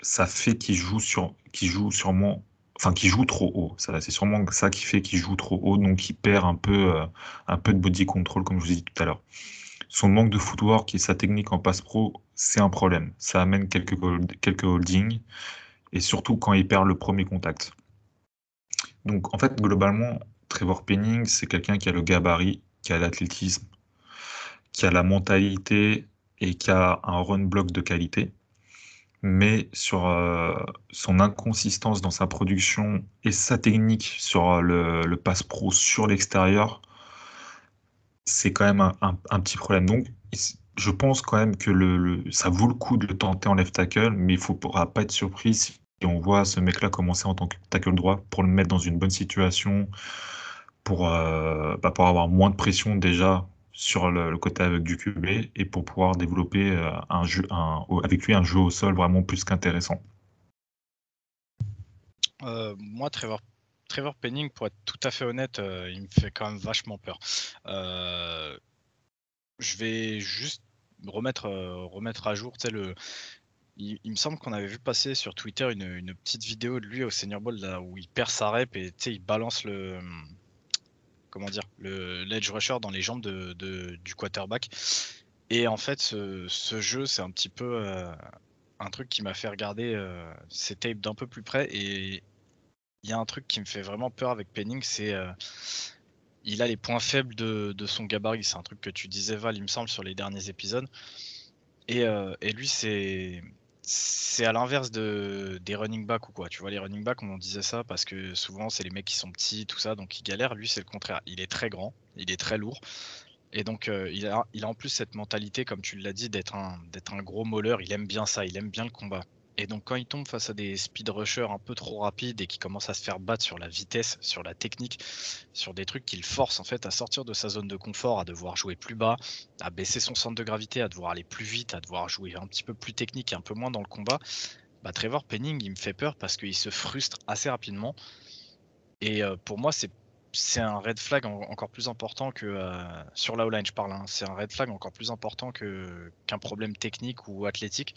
ça fait qu'il joue sur, qu'il joue sûrement, enfin joue trop haut. Ça, c'est sûrement ça qui fait qu'il joue trop haut, donc il perd un peu, euh, un peu de body control comme je vous ai dit tout à l'heure. Son manque de footwork et sa technique en passe pro, c'est un problème. Ça amène quelques, quelques holdings et surtout quand il perd le premier contact. Donc en fait, globalement, Trevor Penning, c'est quelqu'un qui a le gabarit, qui a l'athlétisme, qui a la mentalité et qui a un run block de qualité. Mais sur euh, son inconsistance dans sa production et sa technique sur le, le pass pro sur l'extérieur, c'est quand même un, petit problème. Donc, je pense quand même que ça vaut le coup de le tenter en left tackle, mais il ne faudra pas être surpris si on voit ce mec-là commencer en tant que tackle droit pour le mettre dans une bonne situation, pour, euh, bah, avoir moins de pression déjà sur le, côté avec du QB et pour pouvoir développer euh, avec lui un jeu au sol vraiment plus qu'intéressant. Euh, moi, Trevor Penning, pour être tout à fait honnête, euh, il me fait quand même vachement peur. Je vais juste remettre, remettre à jour le. Il, me semble qu'on avait vu passer sur Twitter une, petite vidéo de lui au Senior Bowl où il perd sa rep et il balance le. Comment dire Le l'edge rusher dans les jambes du quarterback. Et en fait, ce, jeu, c'est un petit peu un truc qui m'a fait regarder ces tapes d'un peu plus près. Et il y a un truc qui me fait vraiment peur avec Penning, c'est euh, il a les points faibles de, son gabarit. C'est un truc que tu disais Val, il me semble, sur les derniers épisodes. Et, euh, lui, c'est c'est à l'inverse de, des running backs ou quoi. Tu vois, les running backs, on disait ça parce que souvent, c'est les mecs qui sont petits, tout ça, donc ils galèrent. Lui, c'est le contraire. Il est très grand, il est très lourd. Et donc, euh, il, a, il a en plus cette mentalité, comme tu l'as dit, d'être un, d'être un gros molleur. Il aime bien ça, il aime bien le combat. Et donc quand il tombe face à des speed rushers un peu trop rapides et qui commencent à se faire battre sur la vitesse, sur la technique, sur des trucs qui le forcent en fait à sortir de sa zone de confort, à devoir jouer plus bas, à baisser son centre de gravité, à devoir aller plus vite, à devoir jouer un petit peu plus technique et un peu moins dans le combat, bah, Trevor Penning il me fait peur parce qu'il se frustre assez rapidement. Et euh, pour moi c'est c'est un red flag encore plus important que euh, sur la O-line, je parle. Hein. c'est un red flag encore plus important que qu'un problème technique ou athlétique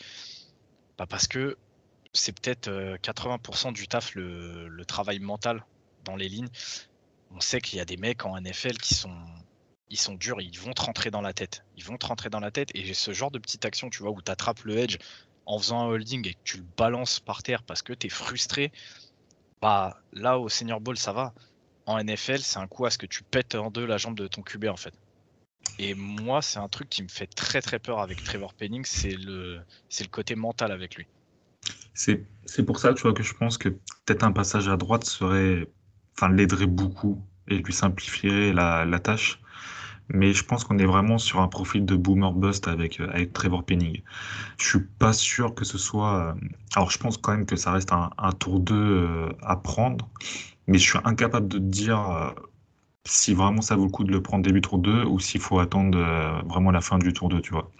bah, parce que c'est peut-être 80% euh, du taf le, travail mental dans les lignes. On sait qu'il y a des mecs en NFL qui sont ils sont durs, ils vont te rentrer dans la tête. Ils vont te rentrer dans la tête et ce genre de petite action, tu vois, où tu attrapes le edge en faisant un holding et que tu le balances par terre parce que tu es frustré. Bah là au senior ball ça va. En NFL, c'est un coup à ce que tu pètes en deux la jambe de ton QB en fait. Et moi, c'est un truc qui me fait très très peur avec Trevor Penning, c'est le, c'est le côté mental avec lui. C'est, c'est pour ça, tu vois, que je pense que peut-être un passage à droite serait, enfin, l'aiderait beaucoup et lui simplifierait la, la tâche. Mais je pense qu'on est vraiment sur un profil de boomer bust avec, avec Trevor Penning. Je suis pas sûr que ce soit. Alors, je pense quand même que ça reste un, un tour 2 euh, à prendre, mais je suis incapable de te dire euh, si vraiment ça vaut le coup de le prendre début tour 2 ou s'il faut attendre euh, vraiment la fin du tour 2, tu vois.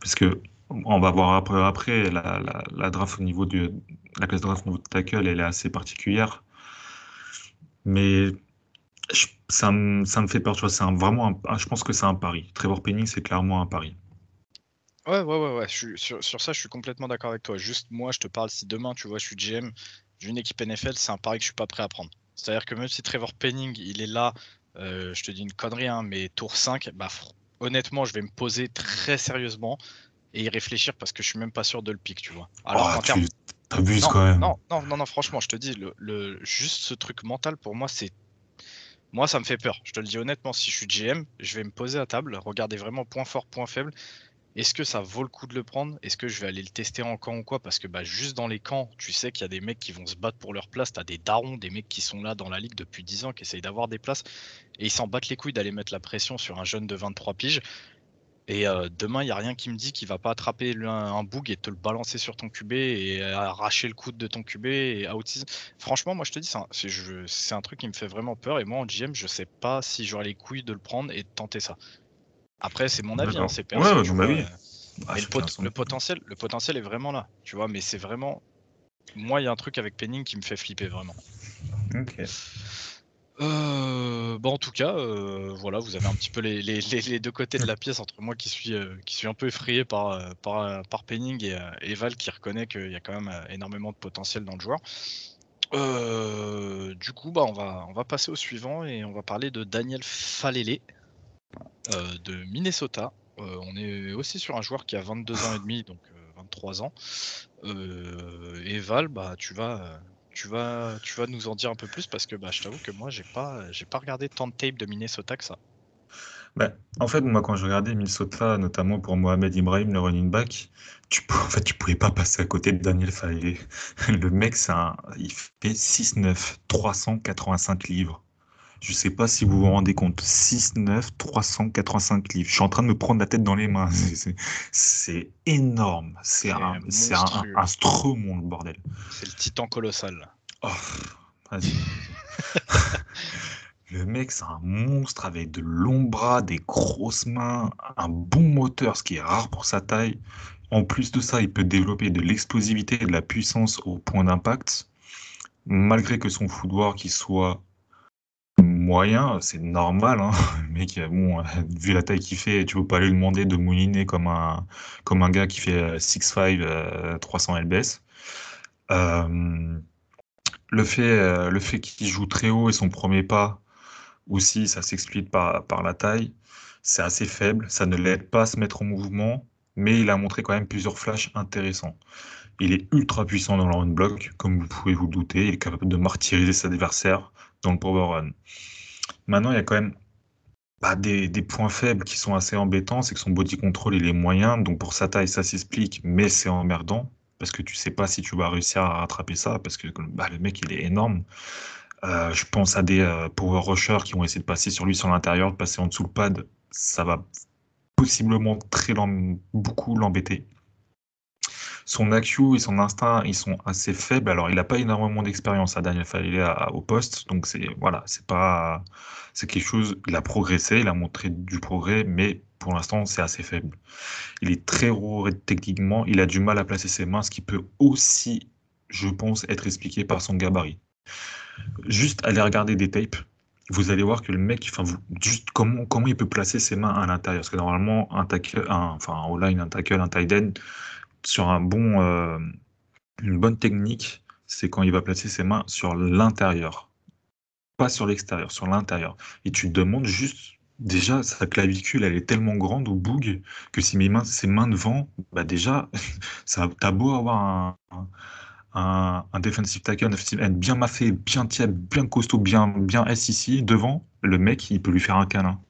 Parce que on va voir après, la, draft au niveau du la classe draft au niveau de tackle, elle est assez particulière. Mais ça, me, fait peur, tu vois, c'est vraiment je pense que c'est un pari. Trevor Penning, c'est clairement un pari. Ouais, ouais, ouais, ouais. sur, sur, ça, je suis complètement d'accord avec toi. Juste moi, je te parle, si demain, tu vois, je suis GM d'une équipe NFL, c'est un pari que je suis pas prêt à prendre. C'est-à-dire que même si Trevor Penning, il est là, euh, je te dis une connerie, hein, mais tour 5, bah, honnêtement, je vais me poser très sérieusement et y réfléchir parce que je suis même pas sûr de le pic, tu vois. Alors, oh, tu t'abuses quand même. Non, non, non, non, franchement, je te dis, le, juste ce truc mental, pour moi, c'est. Moi, ça me fait peur. Je te le dis honnêtement, si je suis GM, je vais me poser à table, regarder vraiment point fort, point faible, est-ce que ça vaut le coup de le prendre? Est-ce que je vais aller le tester en camp ou quoi? Parce que bah, juste dans les camps, tu sais qu'il y a des mecs qui vont se battre pour leur place. Tu as des darons, des mecs qui sont là dans la ligue depuis 10 ans, qui essayent d'avoir des places. Et ils s'en battent les couilles d'aller mettre la pression sur un jeune de 23 piges. Et euh, demain, il n'y a rien qui me dit qu'il va pas attraper un, boug et te le balancer sur ton QB et arracher le coude de ton QB et autisme. Franchement, moi je te dis, c'est un, truc qui me fait vraiment peur. Et moi en GM, je sais pas si j'aurai les couilles de le prendre et de tenter ça. Après, c'est mon avis, hein, c'est personnel. Ouais, mon avis. Ah, le, potentiel, le potentiel est vraiment là, tu vois, mais c'est vraiment. Moi, il y a un truc avec Penning qui me fait flipper vraiment. Ok. Euh, bon, en tout cas, euh, voilà, vous avez un petit peu les, les, les, deux côtés de la pièce entre moi qui suis, euh, qui suis un peu effrayé par, par, par Penning et, Val qui reconnaît qu'il y a quand même énormément de potentiel dans le joueur. du coup, bah, on, va, on va passer au suivant et on va parler de Daniel Falele, euh, de Minnesota. Euh, on est aussi sur un joueur qui a 22 ans et demi, donc 23 euh, ans. et Val, bah, tu vas tu vas, tu vas nous en dire un peu plus parce que bah, je t'avoue que moi j'ai pas, j'ai pas regardé tant de tape de Minnesota que ça. Bah, en fait, moi, quand je regardais Minnesota, notamment pour Mohamed Ibrahim, le running back, tu, en fait, pouvais pas passer à côté de Daniel Faye. Le mec, il fait 6'9, 385 livres. Je sais pas si vous vous rendez compte. 6'9, 385 livres. Je suis en train de me prendre la tête dans les mains. C'est énorme. C'est un, c'est un, un, le bordel. C'est le titan colossal. Oh, vas-y. Le mec, c'est un monstre avec de longs bras, des grosses mains, un bon moteur, ce qui est rare pour sa taille. En plus de ça, il peut développer de l'explosivité et de la puissance au point d'impact. Malgré que son footwork soit moyen, c'est normal. Hein. Le mec, bon, vu la taille qu'il fait, tu peux pas lui demander de mouliner comme un, comme un gars qui fait 6'5, 300 lbs. le fait, euh, fait qu'il joue très haut et son premier pas aussi, ça s'explique par, par la taille. C'est assez faible, ça ne l'aide pas à se mettre en mouvement, mais il a montré quand même plusieurs flashs intéressants. Il est ultra puissant dans le run block, comme vous pouvez vous douter. Il est capable de martyriser ses adversaires dans le power run. Maintenant, il y a quand même bah, des, points faibles qui sont assez embêtants. C'est que son body control, il est moyen. Donc pour sa taille, ça s'explique, mais c'est emmerdant. Parce que tu sais pas si tu vas réussir à rattraper ça, parce que bah, le mec, il est énorme. Euh, je pense à des euh, power rushers qui vont essayer de passer sur lui sur l'intérieur, de passer en dessous le pad. Ça va possiblement très beaucoup l'embêter. Son IQ et son instinct, ils sont assez faibles. Alors, il n'a pas énormément d'expérience à Daniel Falele au poste, donc c'est voilà, c'est pas, c'est quelque chose. Il a progressé, il a montré du progrès, mais pour l'instant, c'est assez faible. Il est très haut techniquement, il a du mal à placer ses mains, ce qui peut aussi, je pense, être expliqué par son gabarit. Juste aller regarder des tapes, vous allez voir que le mec, enfin, juste comment, comment il peut placer ses mains à l'intérieur? Parce que normalement, un tackle, enfin, un line un tackle, un tight end, sur un bon, euh, une bonne technique, c'est quand il va placer ses mains sur l'intérieur. Pas sur l'extérieur, sur l'intérieur. Et tu te demandes juste, déjà, sa clavicule, elle est tellement grande au boug que si mes mains, ses mains devant, bah déjà, t'as beau avoir un un, defensive tackle, un bien maffé, bien tiède, bien costaud, bien, bien S ici, devant, le mec, il peut lui faire un câlin.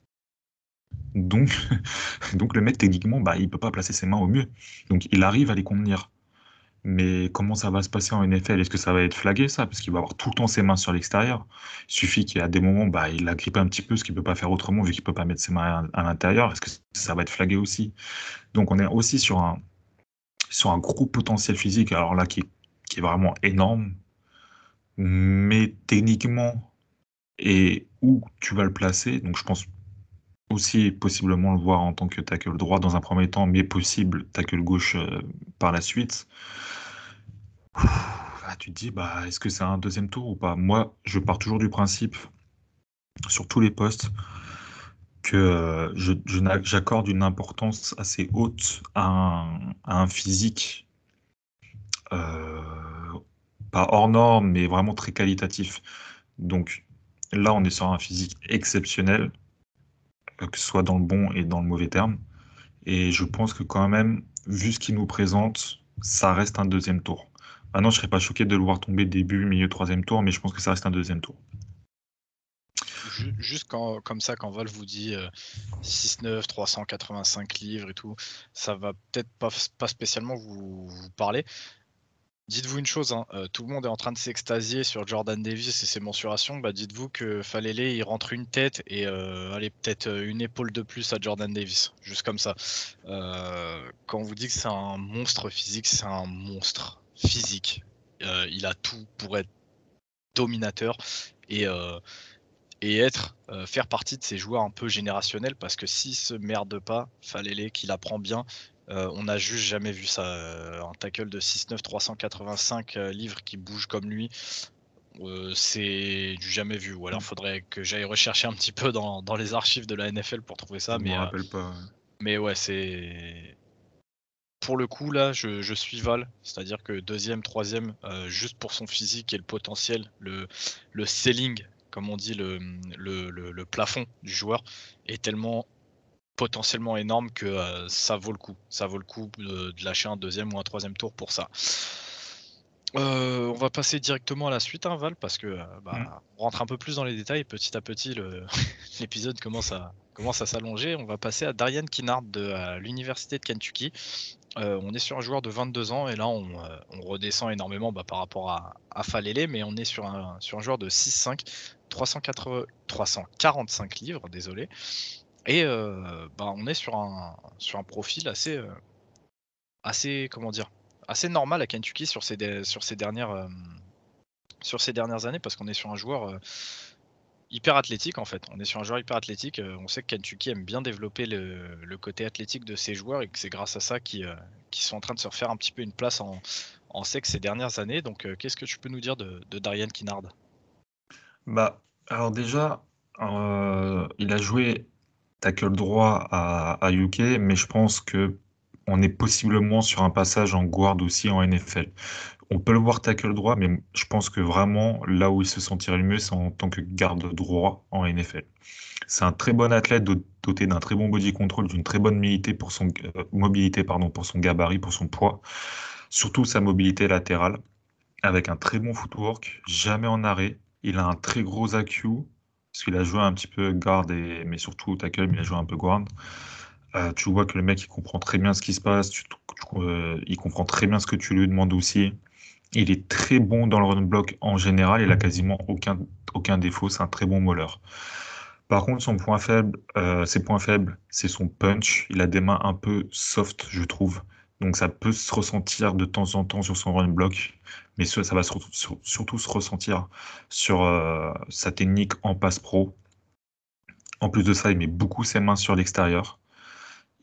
Donc, donc le mec, techniquement, bah, il peut pas placer ses mains au mieux. Donc, il arrive à les contenir. Mais comment ça va se passer en NFL Est-ce que ça va être flagué, ça? Parce qu'il va avoir tout le temps ses mains sur l'extérieur. Il suffit qu'il a des moments, bah, il la grippe un petit peu, ce qu'il peut pas faire autrement, vu qu'il peut pas mettre ses mains à, l'intérieur. Est-ce que ça va être flagué aussi? Donc, on est aussi sur un, sur un gros potentiel physique, alors là, qui qui est vraiment énorme, mais techniquement et où tu vas le placer, donc je pense aussi possiblement le voir en tant que tackle droit dans un premier temps, mais possible tackle gauche euh, par la suite. Ah, tu te dis, bah, est-ce que c'est un deuxième tour ou pas? Moi, je pars toujours du principe, sur tous les postes, que euh, j'accorde une importance assez haute à un, physique euh, pas hors norme, mais vraiment très qualitatif. Donc là, on est sur un physique exceptionnel, que ce soit dans le bon et dans le mauvais terme. Et je pense que quand même, vu ce qu'il nous présente, ça reste un deuxième tour. Maintenant, je serais pas choqué de le voir tomber début, milieu, troisième tour, mais je pense que ça reste un deuxième tour. Juste comme ça, quand Val vous dit 6-9, 385 livres et tout, ça va peut-être pas, pas spécialement vous, vous parler. Dites-vous une chose, hein, euh, tout le monde est en train de s'extasier sur Jordan Davis et ses mensurations. Bah, dites-vous que Falele, il rentre une tête et euh, allez, peut-être euh, une épaule de plus à Jordan Davis, juste comme ça. quand on vous dit que c'est un monstre physique, c'est un monstre physique. il a tout pour être dominateur et, et être, faire partie de ces joueurs un peu générationnels parce que s'il se merde pas, Falele, qu'il apprend bien, euh, on n'a juste jamais vu ça. Euh, un tackle de 6'9, 385 euh, livres qui bouge comme lui, c'est du jamais vu. Ou alors il mm. faudrait que j'aille rechercher un petit peu dans, les archives de la NFL pour trouver ça. Je mais, rappelle pas. Mais ouais, c'est. Pour le coup, là, je, suis Val, c'est-à-dire que deuxième, troisième, juste pour son physique et le potentiel, le, le ceiling, comme on dit, le, le plafond du joueur, est tellement potentiellement énorme que euh, ça vaut le coup. Ça vaut le coup de, lâcher un deuxième ou un troisième tour pour ça. Euh, on va passer directement à la suite, hein, Val, parce que euh, bah, Mm. on rentre un peu plus dans les détails. Petit à petit, l'épisode commence à, commence à s'allonger. On va passer à Darian Kinnard de l'Université de Kentucky. Euh, on est sur un joueur de 22 ans et là, on, euh, redescend énormément bah, par rapport à, Falele, mais on est sur un, joueur de 6-5, 380 345 livres, désolé. Et euh, bah, on est sur un, profil assez, assez, comment dire, assez normal à Kentucky sur ces, dernières, années parce qu'on est sur un joueur hyper athlétique en fait. On est sur un joueur hyper athlétique. euh, on sait que Kentucky aime bien développer le, côté athlétique de ses joueurs et que c'est grâce à ça qu'ils euh, qu'ils sont en train de se refaire un petit peu une place en, en sec ces dernières années. Donc, euh, qu'est-ce que tu peux nous dire de, Darian Kinnard Bah, alors déjà, il a joué tackle droit à, à UK, mais je pense que on est possiblement sur un passage en guard aussi en NFL. On peut le voir tackle droit, mais je pense que vraiment là où il se sentirait le mieux, c'est en tant que garde droit en NFL. C'est un très bon athlète do- doté d'un très bon body control, d'une très bonne mobilité pour son, euh, mobilité, pardon, pour son gabarit, pour son poids, surtout sa mobilité latérale, avec un très bon footwork, jamais en arrêt. Il a un très gros AQ, parce qu'il a joué un petit peu guard, et, mais surtout tackle, mais il a joué un peu guard. Euh, tu vois que le mec, il comprend très bien ce qui se passe, euh, il comprend très bien ce que tu lui demandes aussi. Il est très bon dans le run block en général, il a quasiment aucun, aucun défaut, c'est un très bon mauler. Par contre, son point faible, euh, ses points faibles, c'est son punch. Il a des mains un peu soft, je trouve. Donc ça peut se ressentir de temps en temps sur son run block, mais ça, ça va surtout, sur- surtout se ressentir sur euh, sa technique en passe pro. En plus de ça, il met beaucoup ses mains sur l'extérieur.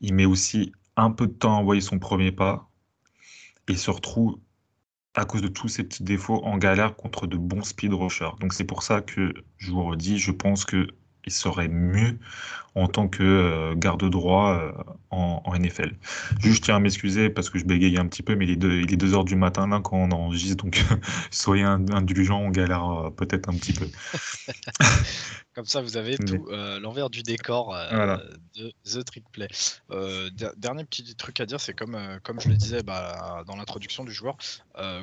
Il met aussi un peu de temps à envoyer son premier pas et se retrouve, à cause de tous ces petits défauts, en galère contre de bons speed rushers. Donc c'est pour ça que je vous redis, je pense que il serait mieux en tant que euh, garde droit euh, en, en NFL. Juste, je tiens à m'excuser parce que je bégaye un petit peu, mais il est 2 il est deux heures du matin là quand on enregistre, donc soyez in- indulgents, on galère euh, peut-être un petit peu. Comme ça, vous avez tout euh, l'envers du décor euh, Voilà. de The Trick Play. Euh, der- dernier petit truc à dire, c'est comme, comme je le disais bah, dans l'introduction du joueur,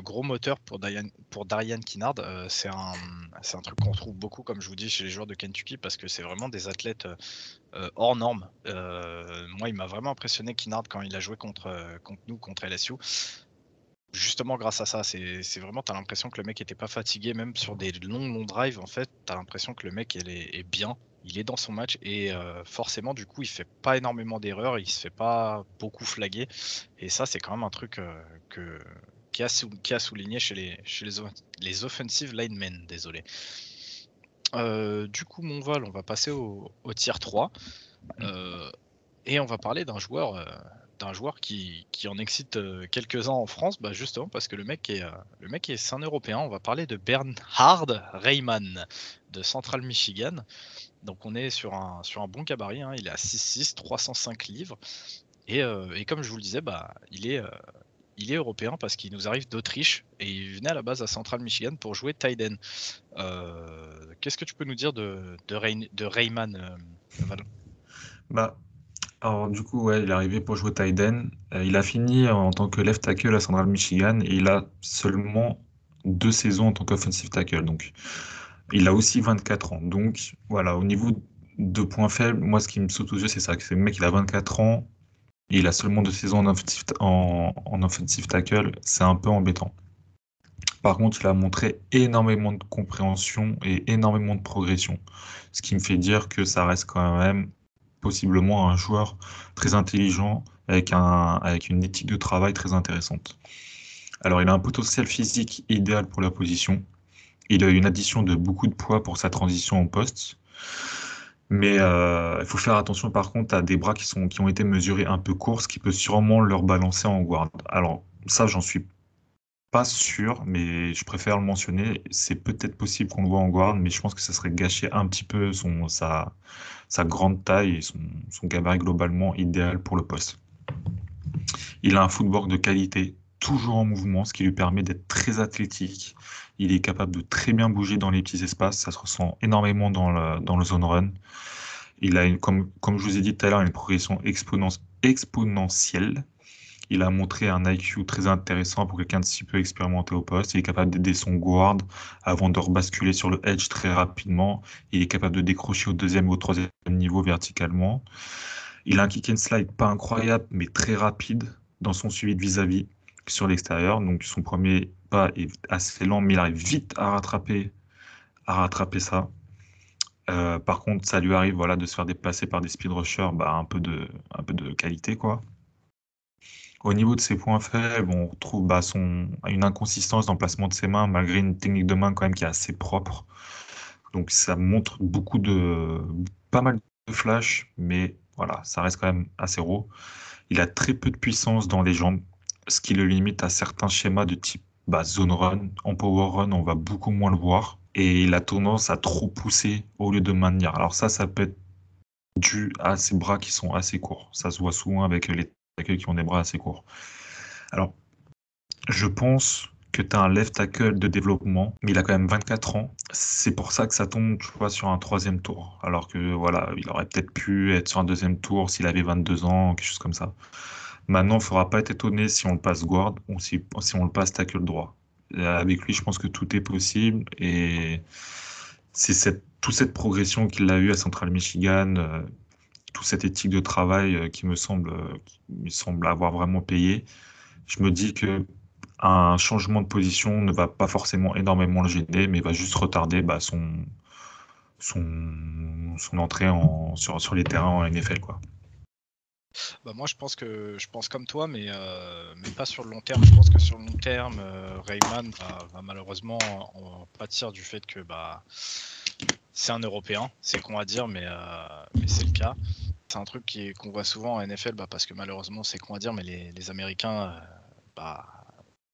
gros moteur pour, Diane, pour Darian Kinnard. c'est un, c'est un truc qu'on retrouve beaucoup, comme je vous dis, chez les joueurs de Kentucky, parce que c'est vraiment des athlètes euh, hors normes. Euh, moi, il m'a vraiment impressionné Kinnard quand il a joué contre, euh, nous, contre LSU. Justement, grâce à ça, c'est vraiment, tu as l'impression que le mec était pas fatigué, même sur des longs, longs drives, en fait, tu as l'impression que le mec est, bien, il est dans son match, et forcément, du coup, il fait pas énormément d'erreurs, il se fait pas beaucoup flaguer, et ça, c'est quand même un truc que, qui, a qui a souligné chez les, chez les offensive linemen, désolé. Euh, du coup, mon vol, on va passer au, au tier 3. Euh, et on va parler d'un joueur, euh, d'un joueur qui, qui en excite quelques-uns en France, bah justement parce que le mec est, le mec est, c'est un Européen. On va parler de Bernhard Reimann de Central Michigan. Donc on est sur un, sur un bon gabarit. hein. Il est à 6'6, 305 livres. Et, et comme je vous le disais, bah, il est, il est européen parce qu'il nous arrive d'Autriche et il venait à la base à Central Michigan pour jouer Tiden. Euh, Qu'est-ce que tu peux nous dire de, de, Reimann, euh, Bah, alors du coup, ouais, il est arrivé pour jouer end. Euh, il a fini en tant que left tackle à Central Michigan et il a seulement deux saisons en tant qu'offensive tackle. Donc, il a aussi 24 ans. Donc, voilà, au niveau de points faibles, moi, ce qui me saute aux yeux, c'est ça, c'est le mec, il a 24 ans il a seulement deux saisons en offensive, en, en offensive tackle. C'est un peu embêtant. Par contre, il a montré énormément de compréhension et énormément de progression. Ce qui me fait dire que ça reste quand même possiblement un joueur très intelligent avec, avec une éthique de travail très intéressante. Alors, il a un potentiel physique idéal pour la position. Il a une addition de beaucoup de poids pour sa transition en poste. Mais euh, il faut faire attention par contre à des bras qui, sont, qui ont été mesurés un peu courts, ce qui peut sûrement leur balancer en guard. Alors, ça, j'en suis pas sûr, mais je préfère le mentionner. C'est peut-être possible qu'on le voit en guard, mais je pense que ça serait gâcher un petit peu son, sa, sa grande taille et son, son gabarit globalement idéal pour le poste. Il a un footwork de qualité, toujours en mouvement, ce qui lui permet d'être très athlétique. Il est capable de très bien bouger dans les petits espaces, ça se ressent énormément dans le, dans le zone run. Il a, une, comme, comme je vous ai dit tout à l'heure, une progression exponentielle. Il a montré un IQ très intéressant pour quelqu'un de si peu expérimenté au poste. Il est capable d'aider son guard avant de rebasculer sur le edge très rapidement. Il est capable de décrocher au deuxième ou au troisième niveau verticalement. Il a un kick and slide pas incroyable, mais très rapide dans son suivi de vis-à-vis sur l'extérieur. Donc son premier pas est assez lent, mais il arrive vite à rattraper, à rattraper ça. Euh, par contre, ça lui arrive voilà, de se faire dépasser par des speed rushers, bah, un, peu de, un peu de qualité. quoi. Au niveau de ses points faibles, on retrouve bah, son, une inconsistance dans de ses mains, malgré une technique de main quand même qui est assez propre. Donc ça montre beaucoup de. pas mal de flash, mais voilà, ça reste quand même assez raw. Il a très peu de puissance dans les jambes, ce qui le limite à certains schémas de type bah, zone run. En power run, on va beaucoup moins le voir. Et il a tendance à trop pousser au lieu de maintenir. Alors ça, ça peut être dû à ses bras qui sont assez courts. Ça se voit souvent avec les tackles qui ont des bras assez courts. Alors, je pense que tu as un left tackle de développement, mais il a quand même 24 ans. C'est pour ça que ça tombe, tu vois, sur un troisième tour. Alors que, voilà, il aurait peut-être pu être sur un deuxième tour s'il avait 22 ans, quelque chose comme ça. Maintenant, il ne faudra pas être étonné si on le passe guard ou si, on le passe tackle droit. avec lui, je pense que tout est possible et c'est toute cette progression qu'il a eue à Central Michigan, euh, toute cette éthique de travail euh, qui me semble, me semble avoir vraiment payé. Je me dis que un changement de position ne va pas forcément énormément le gêner, mais va juste retarder bah, son, entrée en, sur, sur les terrains en NFL. Quoi. Bah moi je pense que je pense comme toi mais, euh, mais pas sur le long terme. Je pense que sur le long terme, euh, Rayman va, malheureusement en, pâtir du fait que bah c'est un Européen, c'est con à dire mais, euh, c'est le cas. C'est un truc qu'on voit souvent en NFL bah, parce que malheureusement c'est con à dire mais les, les Américains bah,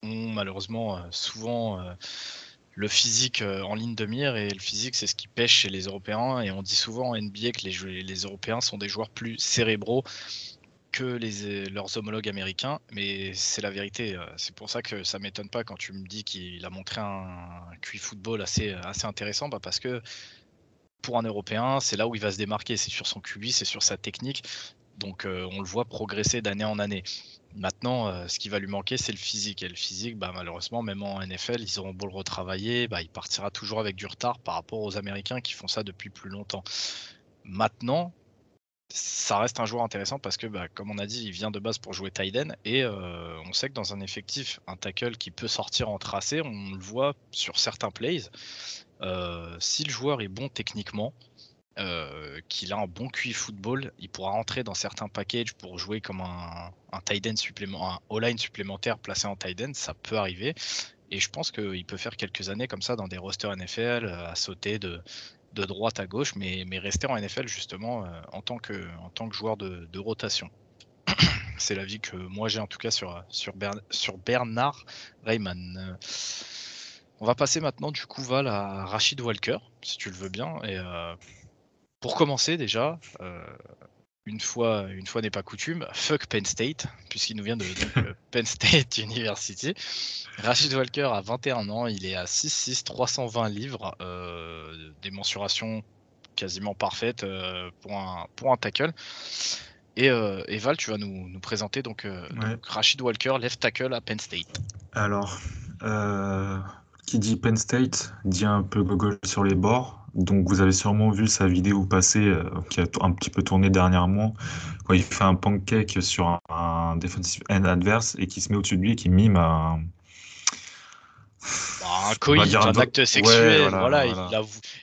ont malheureusement souvent le physique en ligne de mire et le physique c'est ce qui pêche chez les Européens et on dit souvent en NBA que les, les Européens sont des joueurs plus cérébraux que les, leurs homologues américains, mais c'est la vérité. Euh, c'est pour ça que ça m'étonne pas quand tu me dis qu'il a montré un, QI football assez, assez intéressant, bah parce que pour un Européen, c'est là où il va se démarquer. C'est sur son QI, c'est sur sa technique. Donc euh, on le voit progresser d'année en année. Maintenant, euh, ce qui va lui manquer, c'est le physique. Et le physique, bah, malheureusement, même en NFL, ils auront beau le retravailler, bah, il partira toujours avec du retard par rapport aux Américains qui font ça depuis plus longtemps. Maintenant, ça reste un joueur intéressant parce que, bah, comme on a dit, il vient de base pour jouer Tiden et euh, on sait que dans un effectif, un tackle qui peut sortir en tracé, on le voit sur certains plays. Si le joueur est bon techniquement, euh, qu'il a un bon QI football, il pourra rentrer dans certains packages pour jouer comme un, tight supplémentaire, un all-line supplémentaire placé en tight end, ça peut arriver. Et je pense qu'il peut faire quelques années comme ça dans des rosters NFL, à sauter de, droite à gauche, mais, rester en NFL justement euh, en, tant que, joueur de, rotation. C'est l'avis que moi j'ai en tout cas sur, Bernard Rayman. Euh, on va passer maintenant du coup Val à Rachid Walker, si tu le veux bien. Euh, pour commencer déjà, une fois, une fois n'est pas coutume, fuck Penn State, puisqu'il nous vient de Penn State University. Rachid Walker a 21 ans, il est à 6'6, 320 livres, euh, des mensurations quasiment parfaites euh, pour, un, pour un tackle. Et, euh, Val, tu vas nous, nous présenter donc, Walker, left tackle à Penn State. Alors, qui dit Penn State dit un peu Google sur les bords. Donc vous avez sûrement vu sa vidéo passer euh, qui a un petit peu tourné dernièrement quand il fait un pancake sur un, defensive end adverse et qui se met au-dessus de lui et qui mime un bah, un coït, un, acte sexuel, voilà,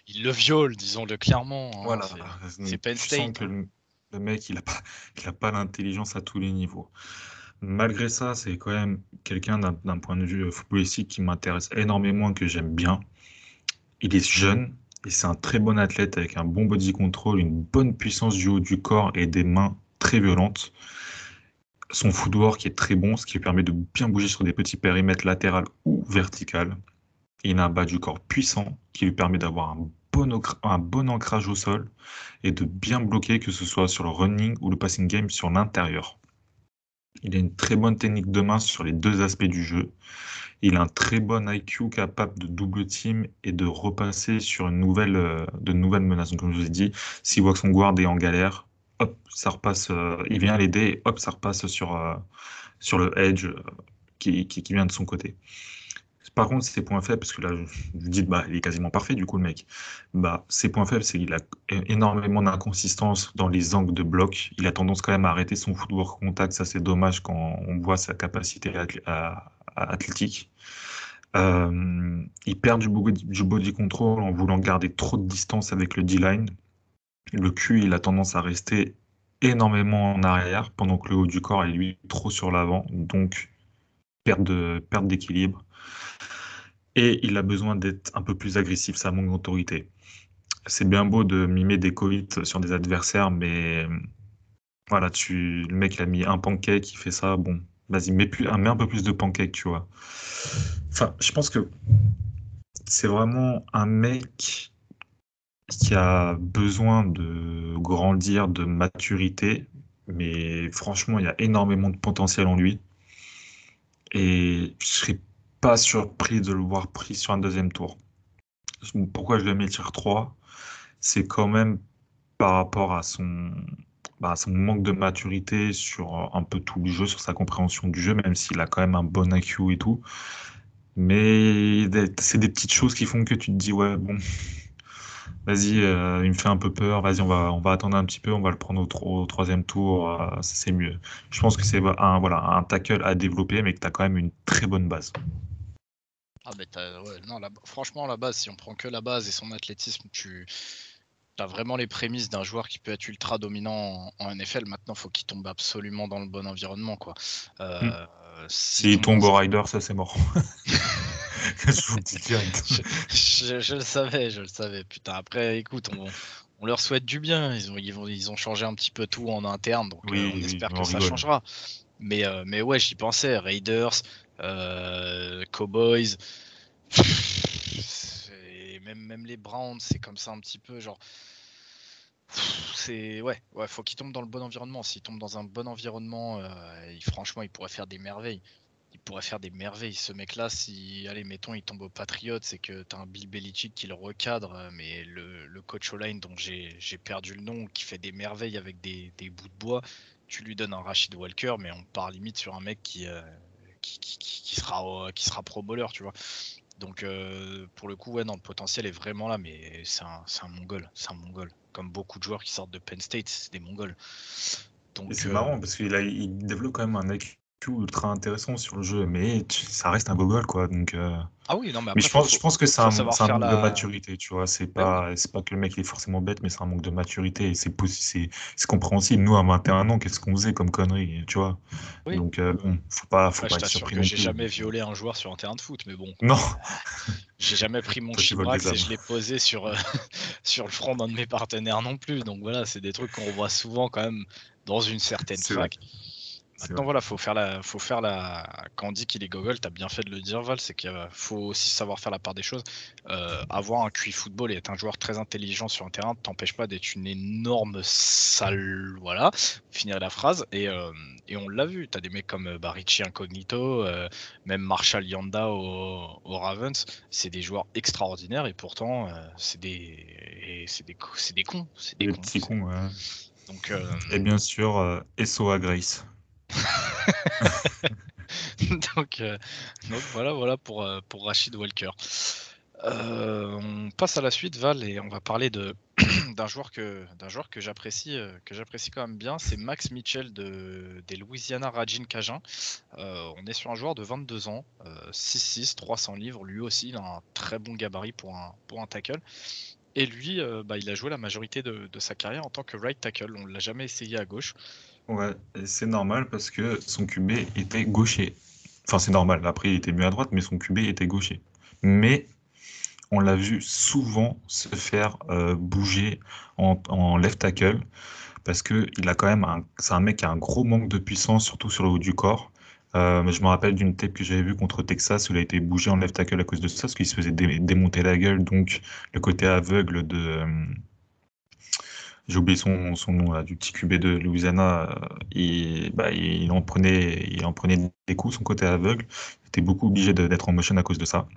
Il, le viole, disons-le clairement. Hein, voilà, c'est Penn State. que le, mec, il n'a pas, a pas l'intelligence à tous les niveaux. Malgré ça, c'est quand même quelqu'un d'un point de vue footballistique qui m'intéresse énormément, que j'aime bien. Il est jeune, et c'est un très bon athlète avec un bon body control, une bonne puissance du haut du corps et des mains très violentes. Son footwork est très bon, ce qui lui permet de bien bouger sur des petits périmètres latérales ou verticales. Il a un bas du corps puissant qui lui permet d'avoir un bon ancrage au sol et de bien bloquer, que ce soit sur le running ou le passing game sur l'intérieur. Il a une très bonne technique de main sur les deux aspects du jeu. Il a un très bon IQ capable de double team et de repasser sur une nouvelle, euh, de nouvelles menaces. Comme je vous ai dit, s'il voit que son guard est en galère, hop, ça repasse, euh, il vient l'aider, hop, ça repasse sur, euh, sur le edge qui, qui, vient de son côté. Par contre, ses points faibles, parce que là, vous dis, bah, il est quasiment parfait, du coup, le mec. Bah, ses points faibles, c'est qu'il a énormément d'inconsistance dans les angles de bloc. Il a tendance quand même à arrêter son footwork contact. Ça, c'est dommage quand on voit sa capacité athlétique. Euh, il perd du body, du body control en voulant garder trop de distance avec le D-line. Le cul, il a tendance à rester énormément en arrière, pendant que le haut du corps est lui trop sur l'avant, donc perte d'équilibre. Et il a besoin d'être un peu plus agressif, ça manque d'autorité. C'est bien beau de mimer des Covid sur des adversaires, mais voilà, tu, le mec il a mis un pancake, il fait ça, bon, vas-y, mets, mets un peu plus de pancake, tu vois. Enfin, je pense que c'est vraiment un mec qui a besoin de grandir, de maturité, mais franchement, il y a énormément de potentiel en lui. Et je serais pas surpris de le voir pris sur un deuxième tour. Pourquoi je le mets tier 3 C'est quand même par rapport à son, bah, manque de maturité sur un peu tout le jeu, sur sa compréhension du jeu, même s'il a quand même un bon IQ et tout. Mais c'est des petites choses qui font que tu te dis, ouais, bon, vas-y, euh, il me fait un peu peur, vas-y, on va, attendre un petit peu, on va le prendre au, troisième tour, euh, c'est mieux. Je pense que c'est un, voilà, un tackle à développer, mais que tu as quand même une très bonne base. Ah, mais ouais, non, franchement, la base, si on prend que la base et son athlétisme, tu as vraiment les prémices d'un joueur qui peut être ultra dominant en, NFL. Maintenant, faut qu'il tombe absolument dans le bon environnement. quoi. Euh, hmm. S'il tombe au rider, ça c'est mort. je, le savais, je le savais. Putain, après, écoute, on, leur souhaite du bien. Ils ont, ils, ont changé un petit peu tout en interne, donc euh, on espère que ça changera. Mais, euh, mais ouais, j'y pensais. Raiders, euh, Cowboys, même, même les Browns, c'est comme ça un petit peu. Genre, c'est ouais, ouais, faut qu'il tombe dans le bon environnement. S'il tombe dans un bon environnement, euh, franchement, il pourrait faire des merveilles. Il pourrait faire des merveilles. Ce mec-là, si, allez, mettons, il tombe au Patriot, c'est que tu as un Bill Belichick qui le recadre, mais le, coach online dont j'ai perdu le nom, qui fait des merveilles avec des, bouts de bois, tu lui donnes un Rachid Walker, mais on part limite sur un mec qui, euh, qui, sera, qui sera pro bowler, tu vois. Donc euh, pour le coup, ouais, non, le potentiel est vraiment là, mais c'est un, un mongol, c'est un mongol comme beaucoup de joueurs qui sortent de Penn State, c'est des Mongols. C'est euh, marrant parce qu'il il développe quand même un IQ ultra intéressant sur le jeu, mais ça reste un gogol quoi. Donc, euh, Ah oui, non, mais, je pense, je pense que c'est un, manque de maturité, tu vois. C'est pas, c'est pas que le mec est forcément bête, mais c'est un manque de maturité et c'est c'est compréhensible. Nous, à 21 ans, qu'est-ce qu'on faisait comme connerie, tu vois? Donc, euh, bon, faut pas, faut pas être surpris. J'ai jamais violé un joueur sur un terrain de foot, mais bon. Non. J'ai jamais pris mon chibrax et je l'ai posé sur, euh, sur le front d'un de mes partenaires non plus. Donc voilà, c'est des trucs qu'on voit souvent quand même dans une certaine fac. Maintenant, voilà, faut faire la, faut faire la. Quand on dit qu'il est gogol, t'as bien fait de le dire, Val, c'est qu'il faut aussi savoir faire la part des choses. Euh, avoir un QI football et être un joueur très intelligent sur un terrain t'empêche pas d'être une énorme sale. Voilà, finir la phrase. Et, euh, et on l'a vu, t'as des mecs comme Barichi Incognito, euh, même Marshall Yanda au, Ravens, c'est des joueurs extraordinaires et pourtant, c'est des, c'est des, c'est des cons. C'est des, petits cons, ouais. Donc, et bien sûr, SOA Grace. donc, euh, donc, voilà, voilà pour, euh, Rachid Walker. Euh, on passe à la suite, Val, et on va parler d'un joueur que d'un joueur que j'apprécie que j'apprécie quand même bien, c'est Max Mitchell de, des Louisiana Rajin Cajun. on est sur un joueur de 22 ans, 6'6, 300 livres, lui aussi, il a un très bon gabarit pour un pour un tackle. Et lui, bah, il a joué la majorité de, de, sa carrière en tant que right tackle. On ne l'a jamais essayé à gauche. Ouais, c'est normal parce que son QB était gaucher. Enfin, c'est normal. Après, il était mieux à droite, mais son QB était gaucher. Mais on l'a vu souvent se faire euh, bouger en, left tackle parce que il a quand même un, c'est un mec qui a un gros manque de puissance, surtout sur le haut du corps. Euh, je me rappelle d'une tape que j'avais vue contre Texas où il a été bougé en left tackle à cause de ça, parce qu'il se faisait démonter la gueule, donc le côté aveugle de, euh, j'ai oublié son, nom du petit QB de Louisiana, et, bah, il, en prenait, des coups, son côté aveugle. Il était beaucoup obligé d'être en motion à cause de ça.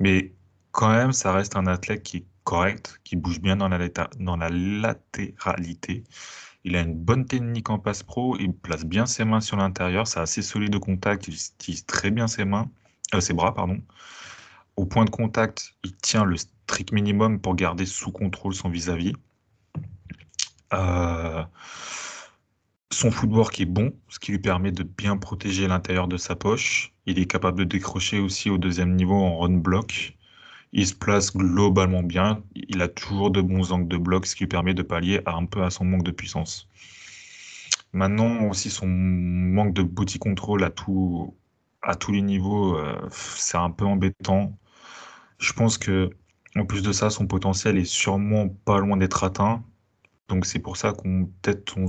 Mais quand même, ça reste un athlète qui est correct, qui bouge bien dans la, latéralité. Il a une bonne technique en passe pro, il place bien ses mains sur l'intérieur, c'est assez solide de contact, il utilise très bien ses mains, euh, ses bras, pardon. Au point de contact, il tient le strict minimum pour garder sous contrôle son vis-à-vis. Euh, son footwork est bon, ce qui lui permet de bien protéger l'intérieur de sa poche. Il est capable de décrocher aussi au deuxième niveau en run block. Il se place globalement bien. Il a toujours de bons angles de bloc, ce qui lui permet de pallier un peu à son manque de puissance. Maintenant, aussi, son manque de body control à tous les niveaux, euh, c'est un peu embêtant. Je pense que, en plus de ça, son potentiel est sûrement pas loin d'être atteint. Donc, c'est pour ça qu'on peut-être on,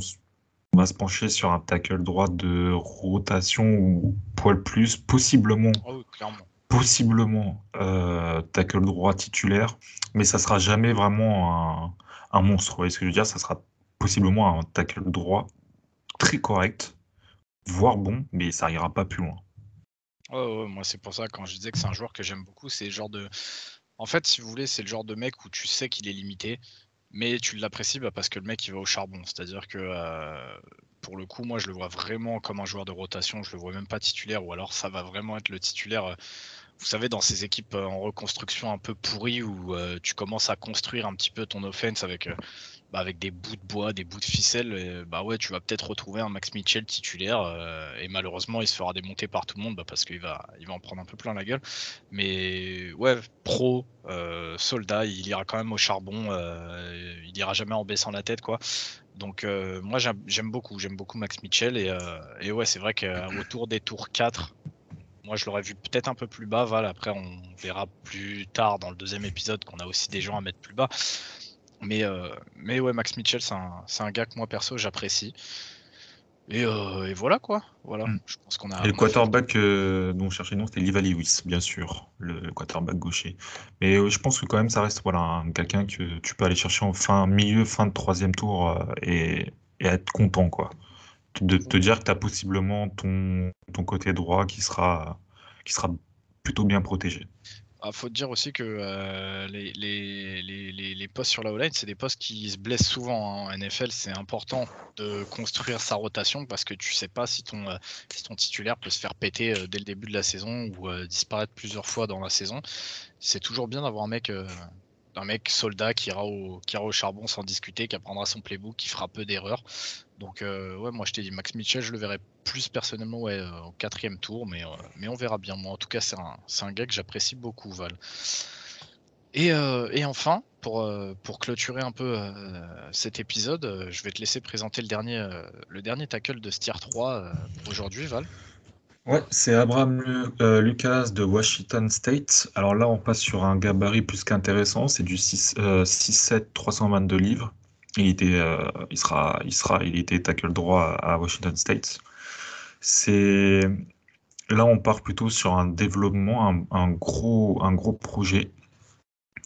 va se pencher sur un tackle droit de rotation ou poil plus, possiblement. Oh, clairement possiblement euh, tackle droit titulaire, mais ça sera jamais vraiment un, monstre. Vous voyez ce que je veux dire? Ça sera possiblement un tackle droit très correct, voire bon, mais ça ira pas plus loin. moi c'est pour ça quand je disais que c'est un joueur que j'aime beaucoup, c'est le genre de. En fait, si vous voulez, c'est le genre de mec où tu sais qu'il est limité, mais tu l'apprécies bah, parce que le mec il va au charbon. C'est-à-dire que euh, pour le coup, moi je le vois vraiment comme un joueur de rotation, je le vois même pas titulaire, ou alors ça va vraiment être le titulaire. Euh, vous savez, dans ces équipes euh, en reconstruction un peu pourries où tu commences à construire un petit peu ton offense avec, bah, avec des bouts de bois, des bouts de ficelle, bah ouais, tu vas peut-être retrouver un Max Mitchell titulaire et malheureusement il se fera démonter par tout le monde bah, parce qu'il va, il va en prendre un peu plein la gueule. Mais ouais, pro, soldat, il ira quand même au charbon, il ira jamais en baissant la tête quoi. Donc moi j'aime beaucoup, j'aime beaucoup Max Mitchell et, et ouais c'est vrai qu'autour des tours 4, moi, je l'aurais vu peut-être un peu plus bas. Val. Après, on verra plus tard dans le deuxième épisode qu'on a aussi des gens à mettre plus bas. Mais, euh, mais ouais, Max Mitchell, c'est un, un, gars que moi, perso, j'apprécie. Et, euh, et, voilà quoi. Voilà. Hmm. Je pense qu'on a. Et le quarterback euh, dont on cherchait nom, c'était Liva Lewis, bien sûr, le quarterback gaucher. Mais je pense que quand même, ça reste voilà, quelqu'un que tu peux aller chercher en fin, milieu, fin de troisième tour et, et être content quoi de te dire que tu as possiblement ton, ton côté droit qui sera, qui sera plutôt bien protégé. Ah, faut dire aussi que euh, les, les, les, les, postes sur la O-line, c'est des postes qui se blessent souvent. Hein. En NFL, c'est important de construire sa rotation parce que tu sais pas si ton, euh, si ton titulaire peut se faire péter euh, dès le début de la saison ou disparaître plusieurs fois dans la saison. C'est toujours bien d'avoir un mec un mec soldat qui ira, au, charbon sans discuter, qui apprendra son playbook, qui fera peu d'erreurs. Donc euh, ouais, moi je t'ai dit Max Mitchell, je le verrai plus personnellement euh, au quatrième tour, mais, euh, mais on verra bien. Moi en tout cas c'est un, gars que j'apprécie beaucoup, Val. Et, enfin, pour, pour clôturer un peu cet épisode, je vais te laisser présenter le dernier, le dernier tackle de Stier 3 aujourd'hui, Val. Ouais, c'est Abraham Lucas de Washington State. Alors là, on passe sur un gabarit plus qu'intéressant. C'est du 6-7, 322 livres. Il était, euh, il il sera, il était tackle droit à Washington State. C'est là, on part plutôt sur un développement, un, gros, un gros projet.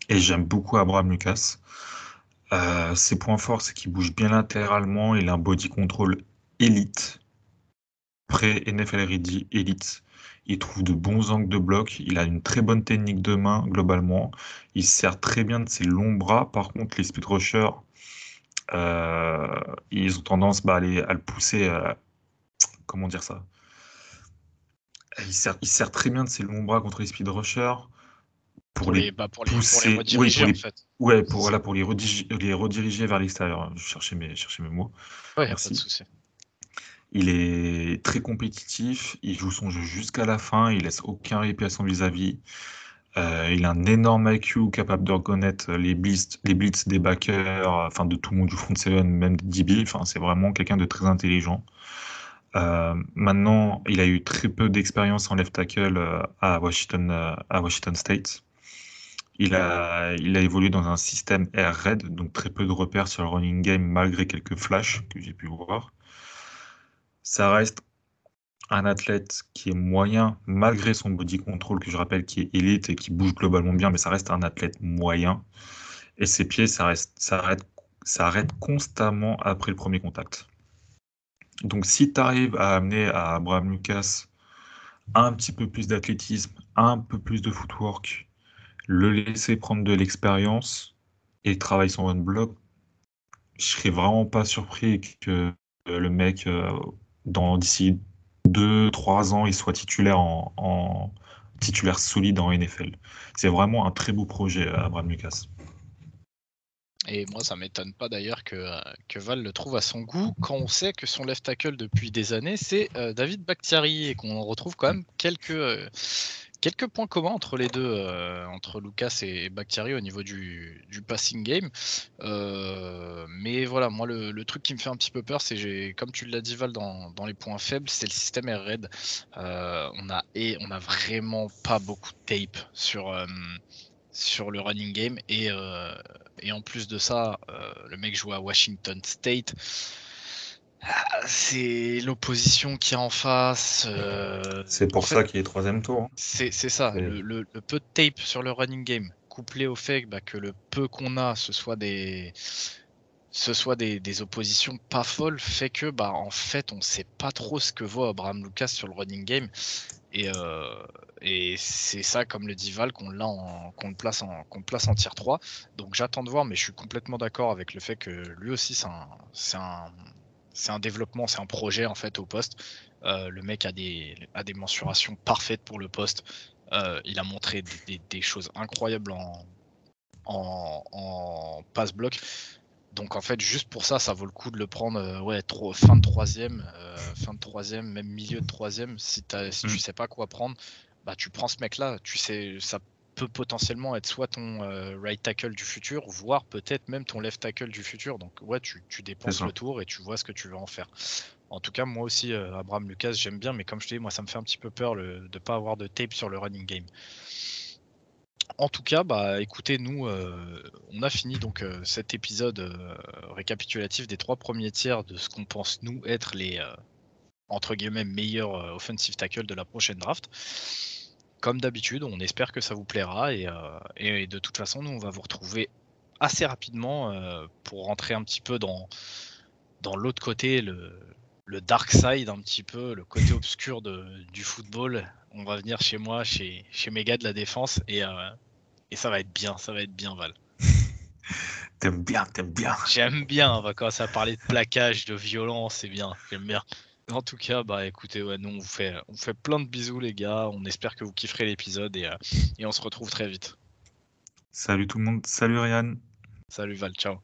Et j'aime beaucoup Abraham Lucas. Euh, ses points forts, c'est qu'il bouge bien latéralement. Il a un body control élite, pré NFL ready élite. Il trouve de bons angles de bloc. Il a une très bonne technique de main globalement. Il sert très bien de ses longs bras. Par contre, les speed rushers, euh, ils ont tendance bah, à, le pousser. Euh, comment dire ça? Il sert, il sert, très bien de ses longs bras contre les speed rushers pour, les, bah, pour, pousser, rediriger, en fait. Ouais, pour, voilà, pour les, rediriger, les rediriger vers l'extérieur. Je cherchais mes, cherchais mes mots. Ouais, Merci. Il est très compétitif, il joue son jeu jusqu'à la fin, il laisse aucun répit à son vis-à-vis. euh, il a un énorme IQ capable de reconnaître les blitz, les blitz des backers, enfin de tout le monde du front seven, même DB. Enfin, c'est vraiment quelqu'un de très intelligent. Euh, maintenant, il a eu très peu d'expérience en left tackle euh, à Washington, à Washington State. Il a, évolué dans un système air raid, donc très peu de repères sur le running game malgré quelques flashs que j'ai pu voir. Ça reste un athlète qui est moyen, malgré son body control, que je rappelle qui est élite et qui bouge globalement bien, mais ça reste un athlète moyen. Et ses pieds, ça, ça, constamment après le premier contact. Donc si tu arrives à amener à Abraham Lucas un petit peu plus d'athlétisme, un peu plus de footwork, le laisser prendre de l'expérience, et travaille son one block, je serais vraiment pas surpris que le mec, dans d'ici 2-3 ans, il soit titulaire en, titulaire solide en NFL. C'est vraiment un très beau projet, Abraham Lucas. Et moi, ça m'étonne pas d'ailleurs que, que, Val le trouve à son goût quand on sait que son left tackle depuis des années, c'est David Bakhtiari et qu'on retrouve quand même quelques, quelques points communs entre les deux, euh, entre Lucas et Bakhtiari au niveau du, passing game. Euh, mais voilà, moi le, truc qui me fait un petit peu peur, c'est comme tu l'as dit Val dans, les points faibles, c'est le système air raid. Euh, on a et on a vraiment pas beaucoup de tape sur sur le running game et, et en plus de ça, le mec joue à Washington State. C'est l'opposition qui est en face. Euh, c'est pour ça qu'il est troisième tour. Hein. C'est ça. Le, peu de tape sur le running game, couplé au fait bah, que le peu qu'on a, ce soit des, ce soit des, oppositions pas folles, fait que bah en fait on sait pas trop ce que vaut Abraham Lucas sur le running game. Et, euh, et c'est ça, comme le dit Val, qu'on qu'on le place en qu'on place en tier 3. Donc j'attends de voir, mais je suis complètement d'accord avec le fait que lui aussi c'est un c'est un développement, c'est un projet en fait au poste. Euh, le mec a des, a des mensurations parfaites pour le poste. Euh, il a montré des, choses incroyables en, en, passe-bloc. Donc en fait, juste pour ça, ça vaut le coup de le prendre euh, ouais, trop, fin de troisième, fin de troisième, même milieu de troisième. Si, si tu mm. sais pas quoi prendre, bah tu prends ce mec-là. Tu sais, ça peut potentiellement être soit ton euh, right tackle du futur, voire peut-être même ton left tackle du futur. Donc ouais, tu, tu dépenses le tour et tu vois ce que tu veux en faire. En tout cas, moi aussi, euh, Abraham Lucas, j'aime bien, mais comme je te dis, moi, ça me fait un petit peu peur de ne pas avoir de tape sur le running game. En tout cas, bah, écoutez, nous, euh, on a fini donc cet épisode récapitulatif des trois premiers tiers de ce qu'on pense nous être les entre guillemets meilleurs offensive tackle de la prochaine draft comme d'habitude, on espère que ça vous plaira et, euh, de toute façon, nous, on va vous retrouver assez rapidement euh, pour rentrer un petit peu dans, dans l'autre côté, le, dark side, un petit peu, le côté obscur de, du football. On va venir chez moi, chez, chez mes gars de la défense et, euh, et ça va être bien, ça va être bien, Val. T'aimes bien, t'aimes bien. J'aime bien, on va commencer à parler de plaquage, de violence, c'est bien, j'aime bien. En tout cas, bah écoutez, ouais, nous on vous fait, on fait plein de bisous les gars. On espère que vous kifferez l'épisode et, euh, et on se retrouve très vite. Salut tout le monde, salut Ryan. Salut Val, ciao.